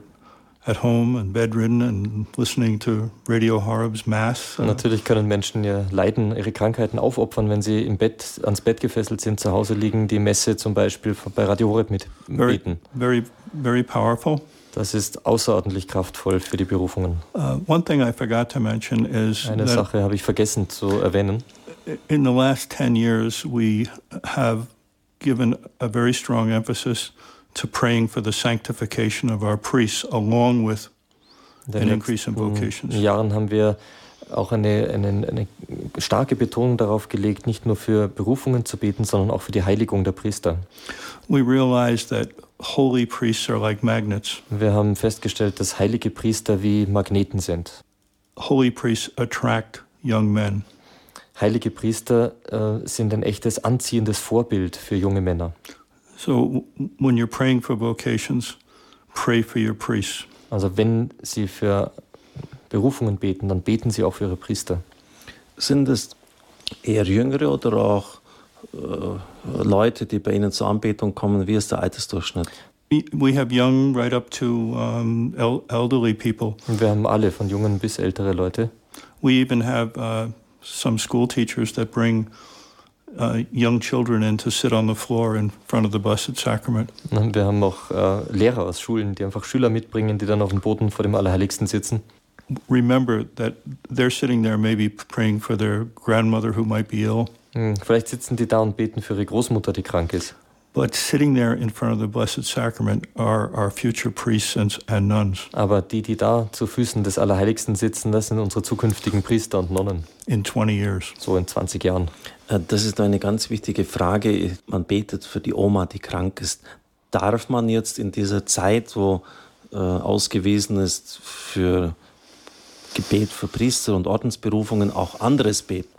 at home and bedridden and listening to Radio Horrob's Mass. Natürlich können Menschen ihr Leiden, ihre Krankheiten aufopfern, wenn sie im Bett, ans Bett gefesselt sind, zu Hause liegen, die Messe zum Beispiel bei Radio Horeb mitbeten. Very, very, very powerful. Das ist außerordentlich kraftvoll für die Berufungen. Uh, one thing I forgot to mention is Eine Sache habe ich vergessen zu erwähnen. In the last 10 years, we have given a very strong emphasis to praying for the sanctification of our priests, along with an increase in vocations. Jahren haben wir auch eine, eine, eine starke Betonung darauf gelegt, nicht nur für Berufungen zu beten, sondern auch für die Heiligung der Priester. We realize that holy priests are like magnets. Wir haben festgestellt, dass heilige Priester wie Magneten sind. Holy priests attract young men. Heilige Priester äh, sind ein echtes anziehendes Vorbild für junge Männer. So when you're praying for vocations, pray for your priests. Also wenn Sie für Berufungen beten, dann beten Sie auch für Ihre Priester. Sind es eher Jüngere oder auch äh, Leute, die bei Ihnen zur Anbetung kommen? Wie ist der Altersdurchschnitt? We have young right up to um, el elderly people. Wir haben alle, von jungen bis ältere Leute. We even have uh, some school teachers that bring uh, young children in to sit on the floor in front of the Blessed Sacrament. Und wir haben auch äh, Lehrer aus Schulen, die einfach Schüler mitbringen, die dann auf dem Boden vor dem Allerheiligsten sitzen. Remember that they're sitting there maybe praying for their grandmother who might be ill. Hm, vielleicht sitzen die da und beten für ihre Großmutter, die krank ist. But sitting there in front of the Blessed Sacrament are our future priests and, and nuns. Aber die, die da zu Füßen des Allerheiligsten sitzen, das sind unsere zukünftigen Priester und Nonnen. In 20 years. So in 20 Jahren. Äh, das ist eine ganz wichtige Frage. Man betet für die Oma, die krank ist. Darf man jetzt in dieser Zeit, wo äh, ausgewiesen ist für Gebet für Priester und Ordensberufungen, auch anderes beten?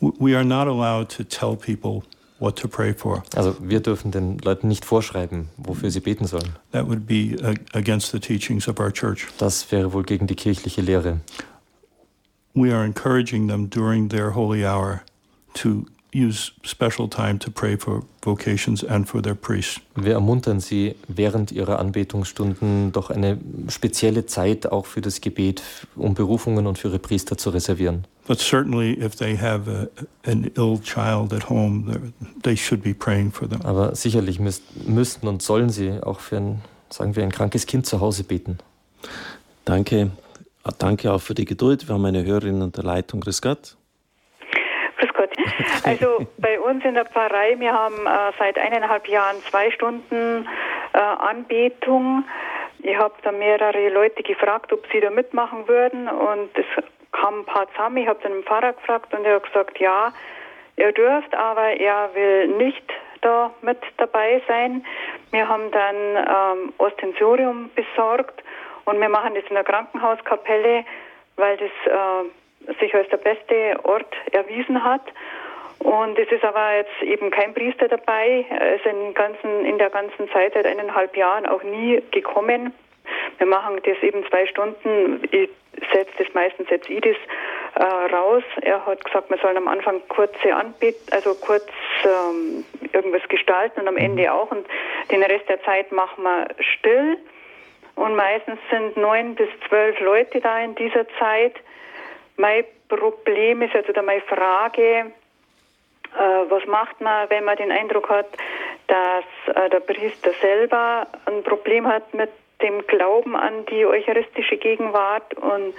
We are not allowed to tell people what to pray for. Also wir dürfen den Leuten nicht vorschreiben, wofür sie beten sollen. That would be uh, against the teachings of our church. Das wäre wohl gegen die kirchliche Lehre. We are encouraging them during their holy hour to use special time to pray for vocations and for their priests. Wir ermuntern sie während ihrer Anbetungsstunden doch eine spezielle Zeit auch für das Gebet, um Berufungen und für ihre Priester zu reservieren. But certainly if they have a, an ill child at home, they should be praying for them. Aber sicherlich müsst, müssten und sollen sie auch für ein, sagen wir, ein krankes Kind zu Hause beten. Danke. Danke auch für die Geduld. Wir haben eine Hörerin unter Leitung. Grüß Gott. Grüß Gott. [laughs] Also bei uns in der Pfarrei, wir haben äh, seit eineinhalb Jahren zwei Stunden äh, Anbetung. Ich habe da mehrere Leute gefragt, ob sie da mitmachen würden und es kamen ein paar zusammen. Ich habe dann den Pfarrer gefragt und er hat gesagt, ja, ihr dürft, aber er will nicht da mit dabei sein. Wir haben dann ähm, Ostensorium besorgt und wir machen das in der Krankenhauskapelle, weil das äh, sich als der beste Ort erwiesen hat. Und es ist aber jetzt eben kein Priester dabei. Er ist in, ganzen, in der ganzen Zeit, seit eineinhalb Jahren, auch nie gekommen. Wir machen das eben zwei Stunden. Ich setze das meistens jetzt ich das äh, raus. Er hat gesagt, wir sollen am Anfang kurze Anbet, also kurz ähm, irgendwas gestalten und am Ende auch. Und den Rest der Zeit machen wir still. Und meistens sind neun bis zwölf Leute da in dieser Zeit. Mein Problem ist, also oder meine Frage, äh, was macht man, wenn man den Eindruck hat, dass äh, der Priester selber ein Problem hat mit dem Glauben an die eucharistische Gegenwart und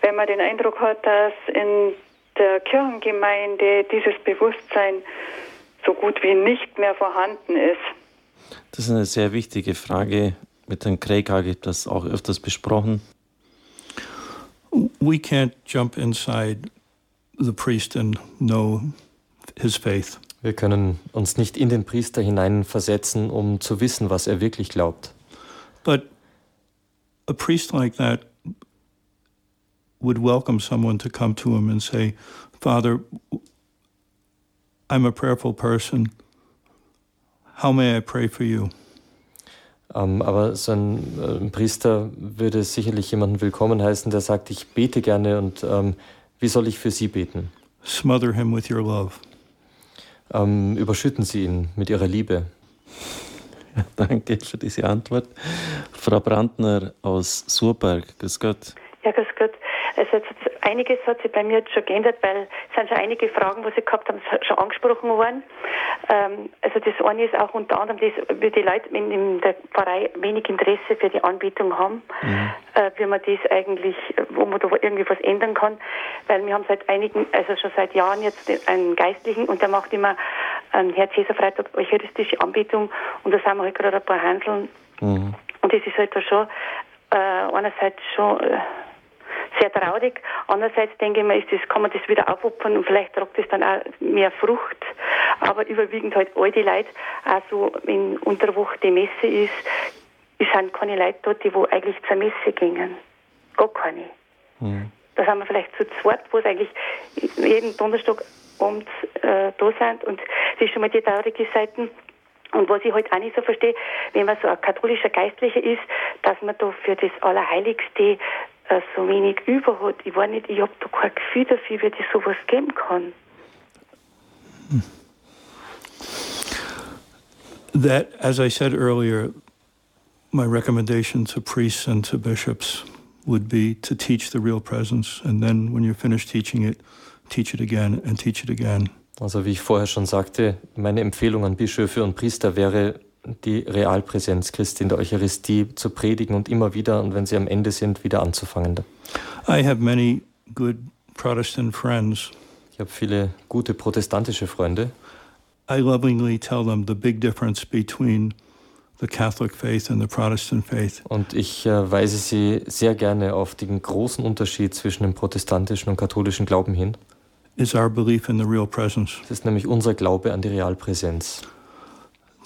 wenn man den Eindruck hat, dass in der Kirchengemeinde dieses Bewusstsein so gut wie nicht mehr vorhanden ist. Das ist eine sehr wichtige Frage. Mit Herrn Craig habe ich das auch öfters besprochen. We can't jump inside the priest and know his faith. Wir können uns nicht in den Priester hineinversetzen, um zu wissen, was er wirklich glaubt. But a priest like that would welcome someone to come to him and say, Father, I'm a prayerful person. How may I pray for you? Um, ähm, aber so ein, äh, ein, Priester würde sicherlich jemanden willkommen heißen, der sagt, ich bete gerne und ähm, wie soll ich für Sie beten? Smother him with your love. Ähm, überschütten Sie ihn mit Ihrer Liebe. [laughs] Danke für diese Antwort. Frau Brandner aus Surberg, grüß Gott. Ja, grüß Gott. Also einiges hat sich bei mir schon geändert, weil es sind schon einige Fragen, die Sie gehabt haben, schon angesprochen worden. Ähm, also das eine ist auch unter anderem, dass wir die Leute in der Pfarrei wenig Interesse für die Anbetung haben, mhm. äh, wie man das eigentlich, wo man da irgendwie was ändern kann, weil wir haben seit einigen, also schon seit Jahren jetzt einen Geistlichen und der macht immer einen Herz-Jesu-Freitag eucharistische Anbetung und da sind wir halt gerade ein paar Handeln mhm. und das ist halt da schon äh, einerseits schon äh, sehr traurig. Andererseits denke ich mir, ist das, kann man das wieder aufopfern und vielleicht tragt das dann auch mehr Frucht. Aber überwiegend halt all die Leute, also wenn unter Woche die Messe ist, es sind keine Leute dort, die wo eigentlich zur Messe gingen. Gar keine. Mhm. Da sind wir vielleicht zu zweit, wo es eigentlich jeden Donnerstag abends äh, da sind. Und das ist schon mal die traurige Seite. Und was ich halt auch nicht so verstehe, wenn man so ein katholischer Geistlicher ist, dass man da für das Allerheiligste äh, so wenig über hat. Ich weiß nicht, ich habe da kein Gefühl dafür, wie das sowas geben kann. That, as I said earlier, my recommendation to priests and to bishops would be to teach the real presence, and then when you're finished teaching it, teach it again and teach it again. Also wie ich vorher schon sagte, meine Empfehlung an Bischöfe und Priester wäre, die Realpräsenz Christi in der Eucharistie zu predigen und immer wieder und wenn sie am Ende sind, wieder anzufangen. I have many good Protestant friends. Ich habe viele gute protestantische Freunde. I lovingly tell them the big difference between the Catholic faith and the Protestant faith. Und ich äh, weise sie sehr gerne auf den großen Unterschied zwischen dem protestantischen und katholischen Glauben hin. Is our belief in the real presence. Das ist nämlich unser Glaube an die Realpräsenz.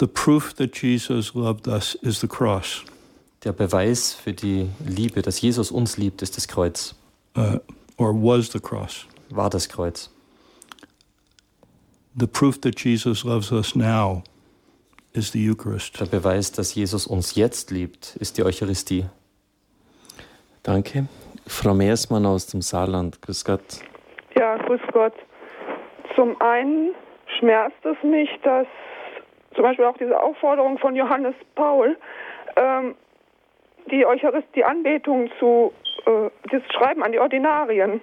The proof that Jesus loved us is the cross. Der Beweis für die Liebe, dass Jesus uns liebt, ist das Kreuz. Uh, or was the cross. War das Kreuz. The proof that Jesus loves us now is the Eucharist. Der Beweis, dass Jesus uns jetzt liebt, ist die Eucharistie. Danke. Frau Meersmann aus dem Saarland. Grüß Gott. Ja, grüß Gott. Zum einen schmerzt es mich, dass zum Beispiel auch diese Aufforderung von Johannes Paul, ähm, die Eucharist, die Anbetung zu, äh, das Schreiben an die Ordinarien,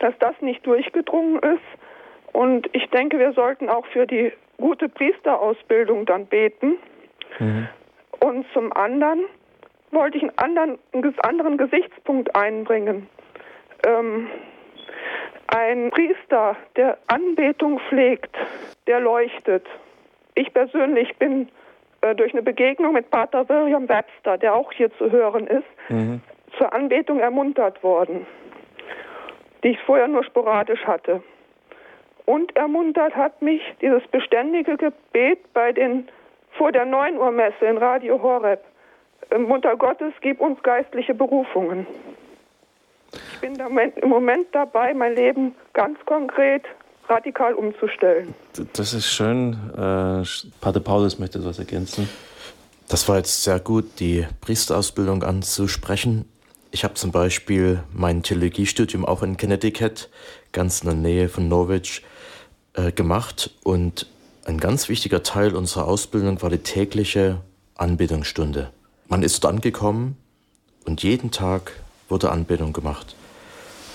dass das nicht durchgedrungen ist. Und ich denke, wir sollten auch für die gute Priesterausbildung dann beten. Mhm. Und zum anderen wollte ich einen anderen, einen anderen Gesichtspunkt einbringen. Ähm, ein Priester, der Anbetung pflegt, der leuchtet. Ich persönlich bin äh, durch eine Begegnung mit Pater William Webster, der auch hier zu hören ist, mhm. zur Anbetung ermuntert worden, die ich vorher nur sporadisch hatte. Und ermuntert hat mich dieses beständige Gebet bei den vor der 9 Uhr Messe in Radio Horeb. Mutter Gottes, gib uns geistliche Berufungen. Ich bin im Moment dabei, mein Leben ganz konkret radikal umzustellen. Das ist schön. Äh, Pater Paulus möchte etwas ergänzen. Das war jetzt sehr gut, die Priesterausbildung anzusprechen. Ich habe zum Beispiel mein Theologiestudium auch in Connecticut, ganz in der Nähe von Norwich, äh, gemacht. Und ein ganz wichtiger Teil unserer Ausbildung war die tägliche Anbetungsstunde. Man ist dort angekommen und jeden Tag wurde Anbetung gemacht.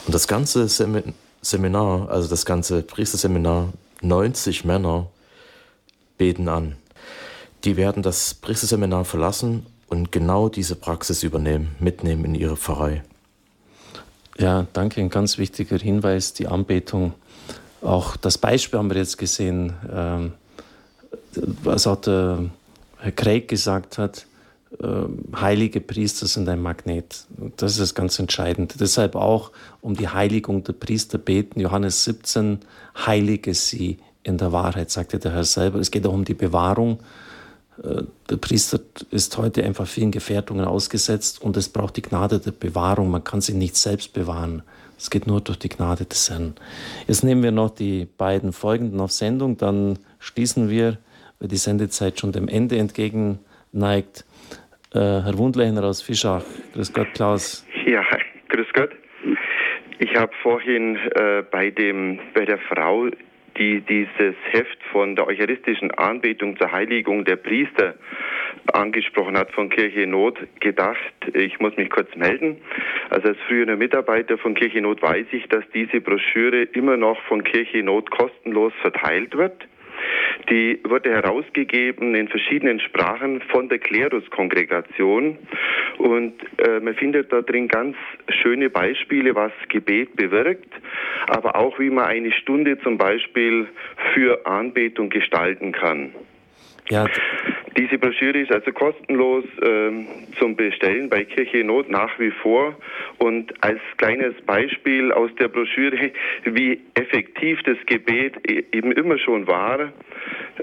Und das ganze Seminar, also das ganze Priesterseminar, 90 Männer beten an. Die werden das Priesterseminar verlassen und genau diese Praxis übernehmen, mitnehmen in ihre Pfarrei. Ja, danke. Ein ganz wichtiger Hinweis, die Anbetung. Auch das Beispiel haben wir jetzt gesehen, ähm, was auch der Herr Craig gesagt hat, heilige Priester sind ein Magnet. Das ist ganz Entscheidende. Deshalb auch um die Heiligung der Priester beten. Johannes 17, heilige sie in der Wahrheit, sagte der Herr selber. Es geht auch um die Bewahrung. Äh, der Priester ist heute einfach vielen Gefährdungen ausgesetzt und es braucht die Gnade der Bewahrung. Man kann sich nicht selbst bewahren. Es geht nur durch die Gnade des Herrn. Jetzt nehmen wir noch die beiden folgenden auf Sendung, dann schließen wir, weil die Sendezeit schon dem Ende entgegenneigt. Äh, Herr Wundlechner aus Fischach. Grüß Gott, Klaus. Ja, grüß Gott. Ich habe vorhin äh, bei, dem, bei der Frau, die dieses Heft von der eucharistischen Anbetung zur Heiligung der Priester angesprochen hat von Kirche Not, gedacht, ich muss mich kurz melden. Also als früherer Mitarbeiter von Kirche Not weiß ich, dass diese Broschüre immer noch von Kirche Not kostenlos verteilt wird. Die wurde herausgegeben in verschiedenen Sprachen von der Kleruskongregation und äh, man findet da drin ganz schöne Beispiele, was Gebet bewirkt, aber auch wie man eine Stunde zum Beispiel für Anbetung gestalten kann. Ja. Diese Broschüre ist also kostenlos ähm, zum Bestellen bei Kirche Not nach wie vor. Und als kleines Beispiel aus der Broschüre, [laughs] wie effektiv das Gebet e-, eben immer schon war,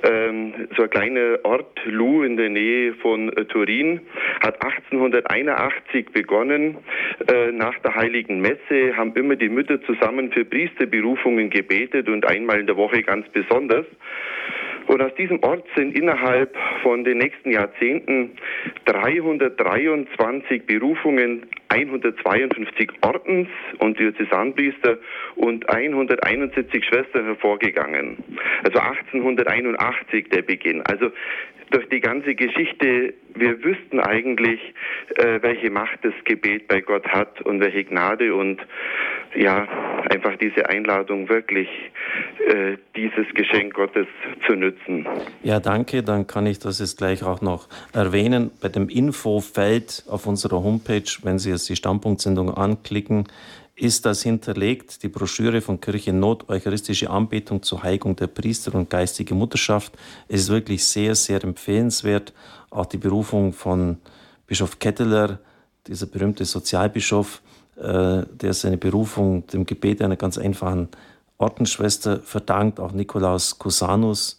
ähm, so ein kleiner Ort, Lou in der Nähe von äh, Turin, hat 1881 begonnen. Äh, nach der Heiligen Messe haben immer die Mütter zusammen für Priesterberufungen gebetet und einmal in der Woche ganz besonders. Und aus diesem Ort sind innerhalb von den nächsten Jahrzehnten 323 Berufungen, 152 Ordens- und Diözesanpriester und 171 Schwestern hervorgegangen. Also 1881 der Beginn. Also durch die ganze Geschichte, wir wüssten eigentlich, äh, welche Macht das Gebet bei Gott hat und welche Gnade und ja, einfach diese Einladung wirklich, äh, dieses Geschenk Gottes zu nützen. Ja, danke. Dann kann ich das jetzt gleich auch noch erwähnen. Bei dem Infofeld auf unserer Homepage, wenn Sie jetzt die Standpunktsendung anklicken, ist das hinterlegt, die Broschüre von Kirche Not, Eucharistische Anbetung zur Heiligung der Priester und geistige Mutterschaft. Es ist wirklich sehr, sehr empfehlenswert. Auch die Berufung von Bischof Ketteler, dieser berühmte Sozialbischof, der seine Berufung dem Gebet einer ganz einfachen Ordensschwester verdankt, auch Nikolaus Cusanus,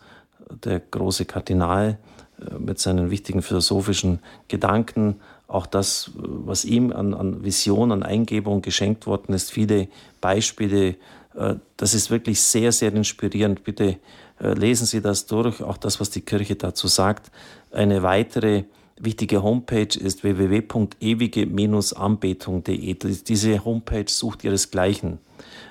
der große Kardinal, äh, mit seinen wichtigen philosophischen Gedanken, auch das, was ihm an, an Vision, an Eingebung geschenkt worden ist, viele Beispiele, äh, das ist wirklich sehr, sehr inspirierend. Bitte äh, lesen Sie das durch, auch das, was die Kirche dazu sagt. Eine weitere wichtige Homepage ist www.ewige-anbetung.de. Diese Homepage sucht ihresgleichen.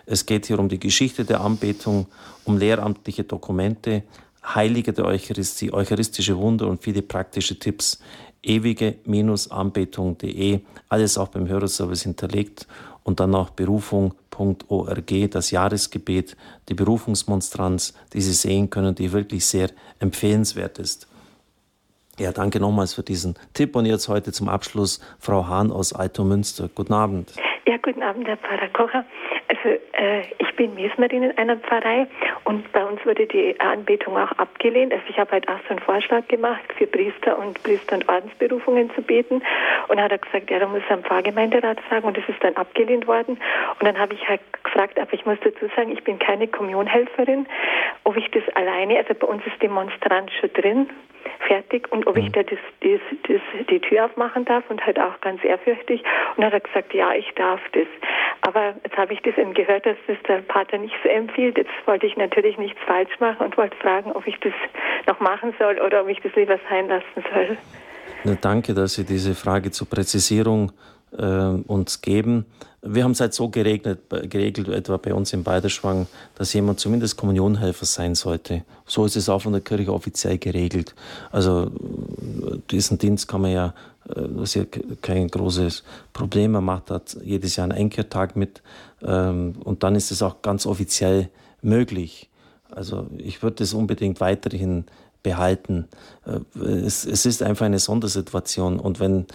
Es geht hier um die Geschichte der Anbetung, um lehramtliche Dokumente, Heilige der Eucharistie, eucharistische Wunder und viele praktische Tipps ewige-anbetung.de, alles auch beim Hörerservice hinterlegt und dann auch berufung.org, das Jahresgebet, die Berufungsmonstranz, die Sie sehen können, die wirklich sehr empfehlenswert ist. Ja, danke nochmals für diesen Tipp und jetzt heute zum Abschluss Frau Hahn aus Altomünster. Guten Abend. Ja, guten Abend, Herr Pfarrer Kocher. Also äh, ich bin Mesmerin in einer Pfarrei und bei uns wurde die Anbetung auch abgelehnt. Also ich habe halt auch so einen Vorschlag gemacht, für Priester und Priester- und Ordensberufungen zu beten. Und hat er gesagt, ja, da muss er am Pfarrgemeinderat fragen und das ist dann abgelehnt worden. Und dann habe ich halt gefragt, aber ich muss dazu sagen, ich bin keine Kommunionhelferin, ob ich das alleine, also bei uns ist Demonstrant schon drin, fertig und ob ich mhm. da das, das, das, die Tür aufmachen darf und halt auch ganz ehrfürchtig. Und dann hat er gesagt, ja, ich darf das. Aber jetzt habe ich das eben gehört, dass das der Pater nicht so empfiehlt. Jetzt wollte ich natürlich nichts falsch machen und wollte fragen, ob ich das noch machen soll oder ob ich das lieber sein lassen soll. Na, danke, dass Sie diese Frage zur Präzisierung äh, uns geben. Wir haben es halt so geregelt, geregelt, etwa bei uns im Beiderschwang, dass jemand zumindest Kommunionhelfer sein sollte. So ist es auch von der Kirche offiziell geregelt. Also diesen Dienst kann man ja, äh, ist ja kein großes Problem. Man macht da jedes Jahr einen Einkehrtag mit ähm, und dann ist es auch ganz offiziell möglich. Also ich würde das unbedingt weiterhin behalten. Äh, es, es ist einfach eine Sondersituation und wenn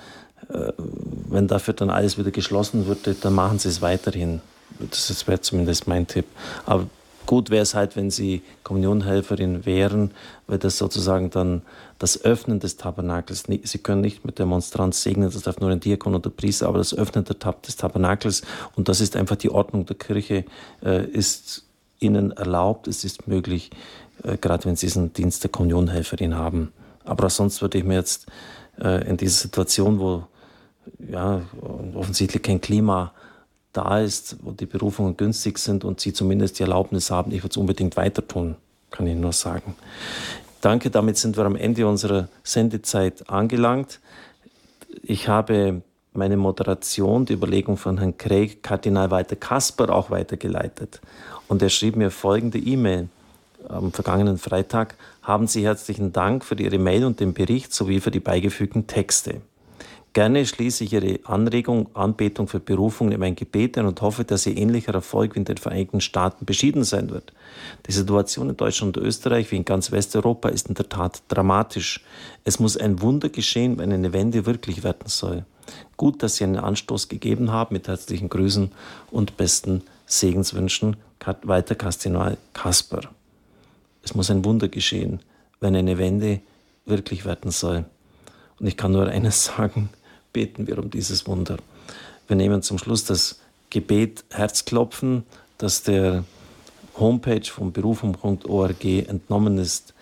äh, wenn dafür dann alles wieder geschlossen würde, dann machen sie es weiterhin. Das wäre zumindest mein Tipp. Aber gut wäre es halt, wenn sie Kommunionhelferin wären, weil das sozusagen dann das Öffnen des Tabernakels, sie können nicht mit der Monstranz segnen, das darf nur ein Diakon oder Priester, aber das Öffnen des Tabernakels, und das ist einfach die Ordnung der Kirche, äh, ist ihnen erlaubt, es ist möglich, äh, gerade wenn sie diesen Dienst der Kommunionhelferin haben. Aber sonst würde ich mir jetzt äh, in dieser Situation, wo ja, offensichtlich kein Klima da ist, wo die Berufungen günstig sind und sie zumindest die Erlaubnis haben, ich würde es unbedingt weiter tun, kann ich nur sagen. Danke, damit sind wir am Ende unserer Sendezeit angelangt. Ich habe meine Moderation, die Überlegung von Herrn Craig, Kardinal Walter Kasper auch weitergeleitet. Und er schrieb mir folgende E-Mail am vergangenen Freitag. Haben Sie herzlichen Dank für Ihre Mail und den Bericht sowie für die beigefügten Texte. Gerne schließe ich Ihre Anregung, Anbetung für Berufung in mein Gebet ein und hoffe, dass Ihr ähnlicher Erfolg wie in den Vereinigten Staaten beschieden sein wird. Die Situation in Deutschland und Österreich wie in ganz Westeuropa ist in der Tat dramatisch. Es muss ein Wunder geschehen, wenn eine Wende wirklich werden soll. Gut, dass Sie einen Anstoß gegeben haben. Mit herzlichen Grüßen und besten Segenswünschen, Walter Kardinal Kasper. Es muss ein Wunder geschehen, wenn eine Wende wirklich werden soll. Und ich kann nur eines [laughs] sagen, beten wir um dieses Wunder. Wir nehmen zum Schluss das Gebet Herzklopfen, das der Homepage von berufung.org entnommen ist.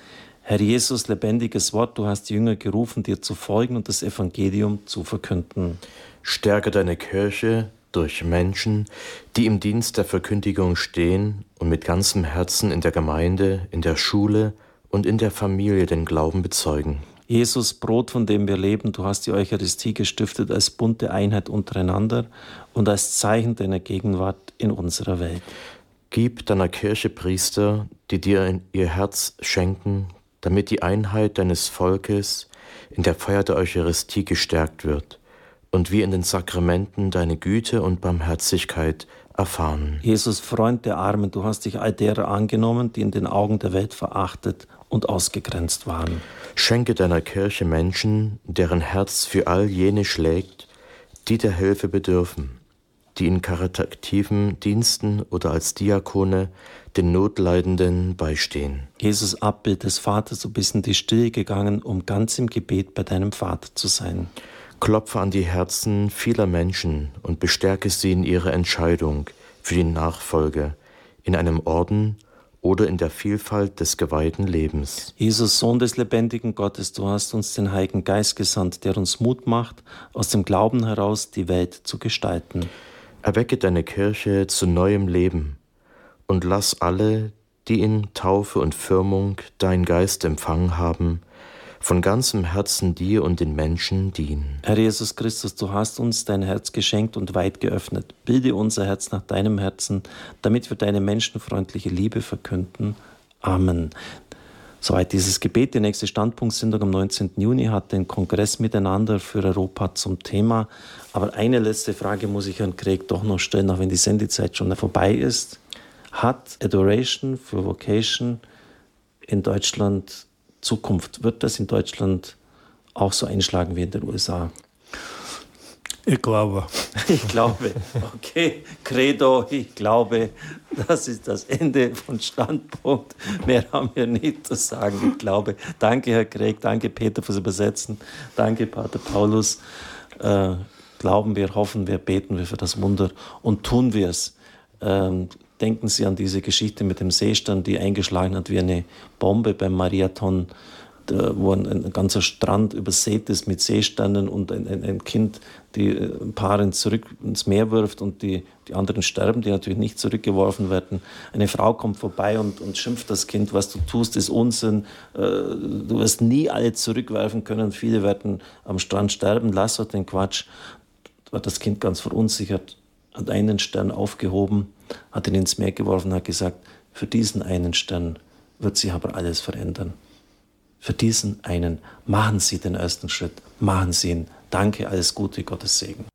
Herr Jesus, lebendiges Wort, du hast die Jünger gerufen, dir zu folgen und das Evangelium zu verkünden. Stärke deine Kirche durch Menschen, die im Dienst der Verkündigung stehen und mit ganzem Herzen in der Gemeinde, in der Schule und in der Familie den Glauben bezeugen. Jesus, Brot, von dem wir leben, du hast die Eucharistie gestiftet als bunte Einheit untereinander und als Zeichen deiner Gegenwart in unserer Welt. Gib deiner Kirche Priester, die dir ihr Herz schenken, damit die Einheit deines Volkes in der Feier der Eucharistie gestärkt wird und wir in den Sakramenten deine Güte und Barmherzigkeit erfahren. Jesus, Freund der Armen, du hast dich all derer angenommen, die in den Augen der Welt verachtet und ausgegrenzt waren. Schenke deiner Kirche Menschen, deren Herz für all jene schlägt, die der Hilfe bedürfen, die in karitativen Diensten oder als Diakone den Notleidenden beistehen. Jesus Abbild des Vaters, du bist in die Stille gegangen, um ganz im Gebet bei deinem Vater zu sein. Klopfe an die Herzen vieler Menschen und bestärke sie in ihrer Entscheidung für die Nachfolge in einem Orden oder in der Vielfalt des geweihten Lebens. Jesus, Sohn des lebendigen Gottes, du hast uns den Heiligen Geist gesandt, der uns Mut macht, aus dem Glauben heraus die Welt zu gestalten. Erwecke deine Kirche zu neuem Leben und lass alle, die in Taufe und Firmung dein Geist empfangen haben, von ganzem Herzen dir und den Menschen dienen. Herr Jesus Christus, du hast uns dein Herz geschenkt und weit geöffnet. Bilde unser Herz nach deinem Herzen, damit wir deine menschenfreundliche Liebe verkünden. Amen. Soweit dieses Gebet. Die nächste Standpunktsendung am 19. Juni hat den Kongress miteinander für Europa zum Thema. Aber eine letzte Frage muss ich Herrn Craig doch noch stellen, auch wenn die Sendezeit schon vorbei ist. Hat Adoration für Vocation in Deutschland Zukunft? Wird das in Deutschland auch so einschlagen wie in den USA? Ich glaube. [laughs] Ich glaube. Okay, Credo, ich glaube, das ist das Ende von Standpunkt. Mehr haben wir nicht zu sagen. Ich glaube. Danke, Herr Craig, danke, Peter, fürs Übersetzen. Danke, Pater Paulus. Äh, glauben wir, hoffen wir, beten wir für das Wunder und tun wir es. Ähm, Denken Sie an diese Geschichte mit dem Seestern, die eingeschlagen hat wie eine Bombe beim Marathon, wo ein, ein, ganzer Strand übersät ist mit Seesternen und ein, ein, ein Kind die äh, ein Paar zurück ins Meer wirft und die, die anderen sterben, die natürlich nicht zurückgeworfen werden. Eine Frau kommt vorbei und, und schimpft das Kind, was du tust, ist Unsinn. Äh, du wirst nie alle zurückwerfen können. Viele werden am Strand sterben. Lass doch den Quatsch. War das Kind ganz verunsichert, hat einen Stern aufgehoben hat ihn ins Meer geworfen und hat gesagt, für diesen einen Stern wird sich aber alles verändern. Für diesen einen machen Sie den ersten Schritt, machen Sie ihn. Danke, alles Gute, Gottes Segen.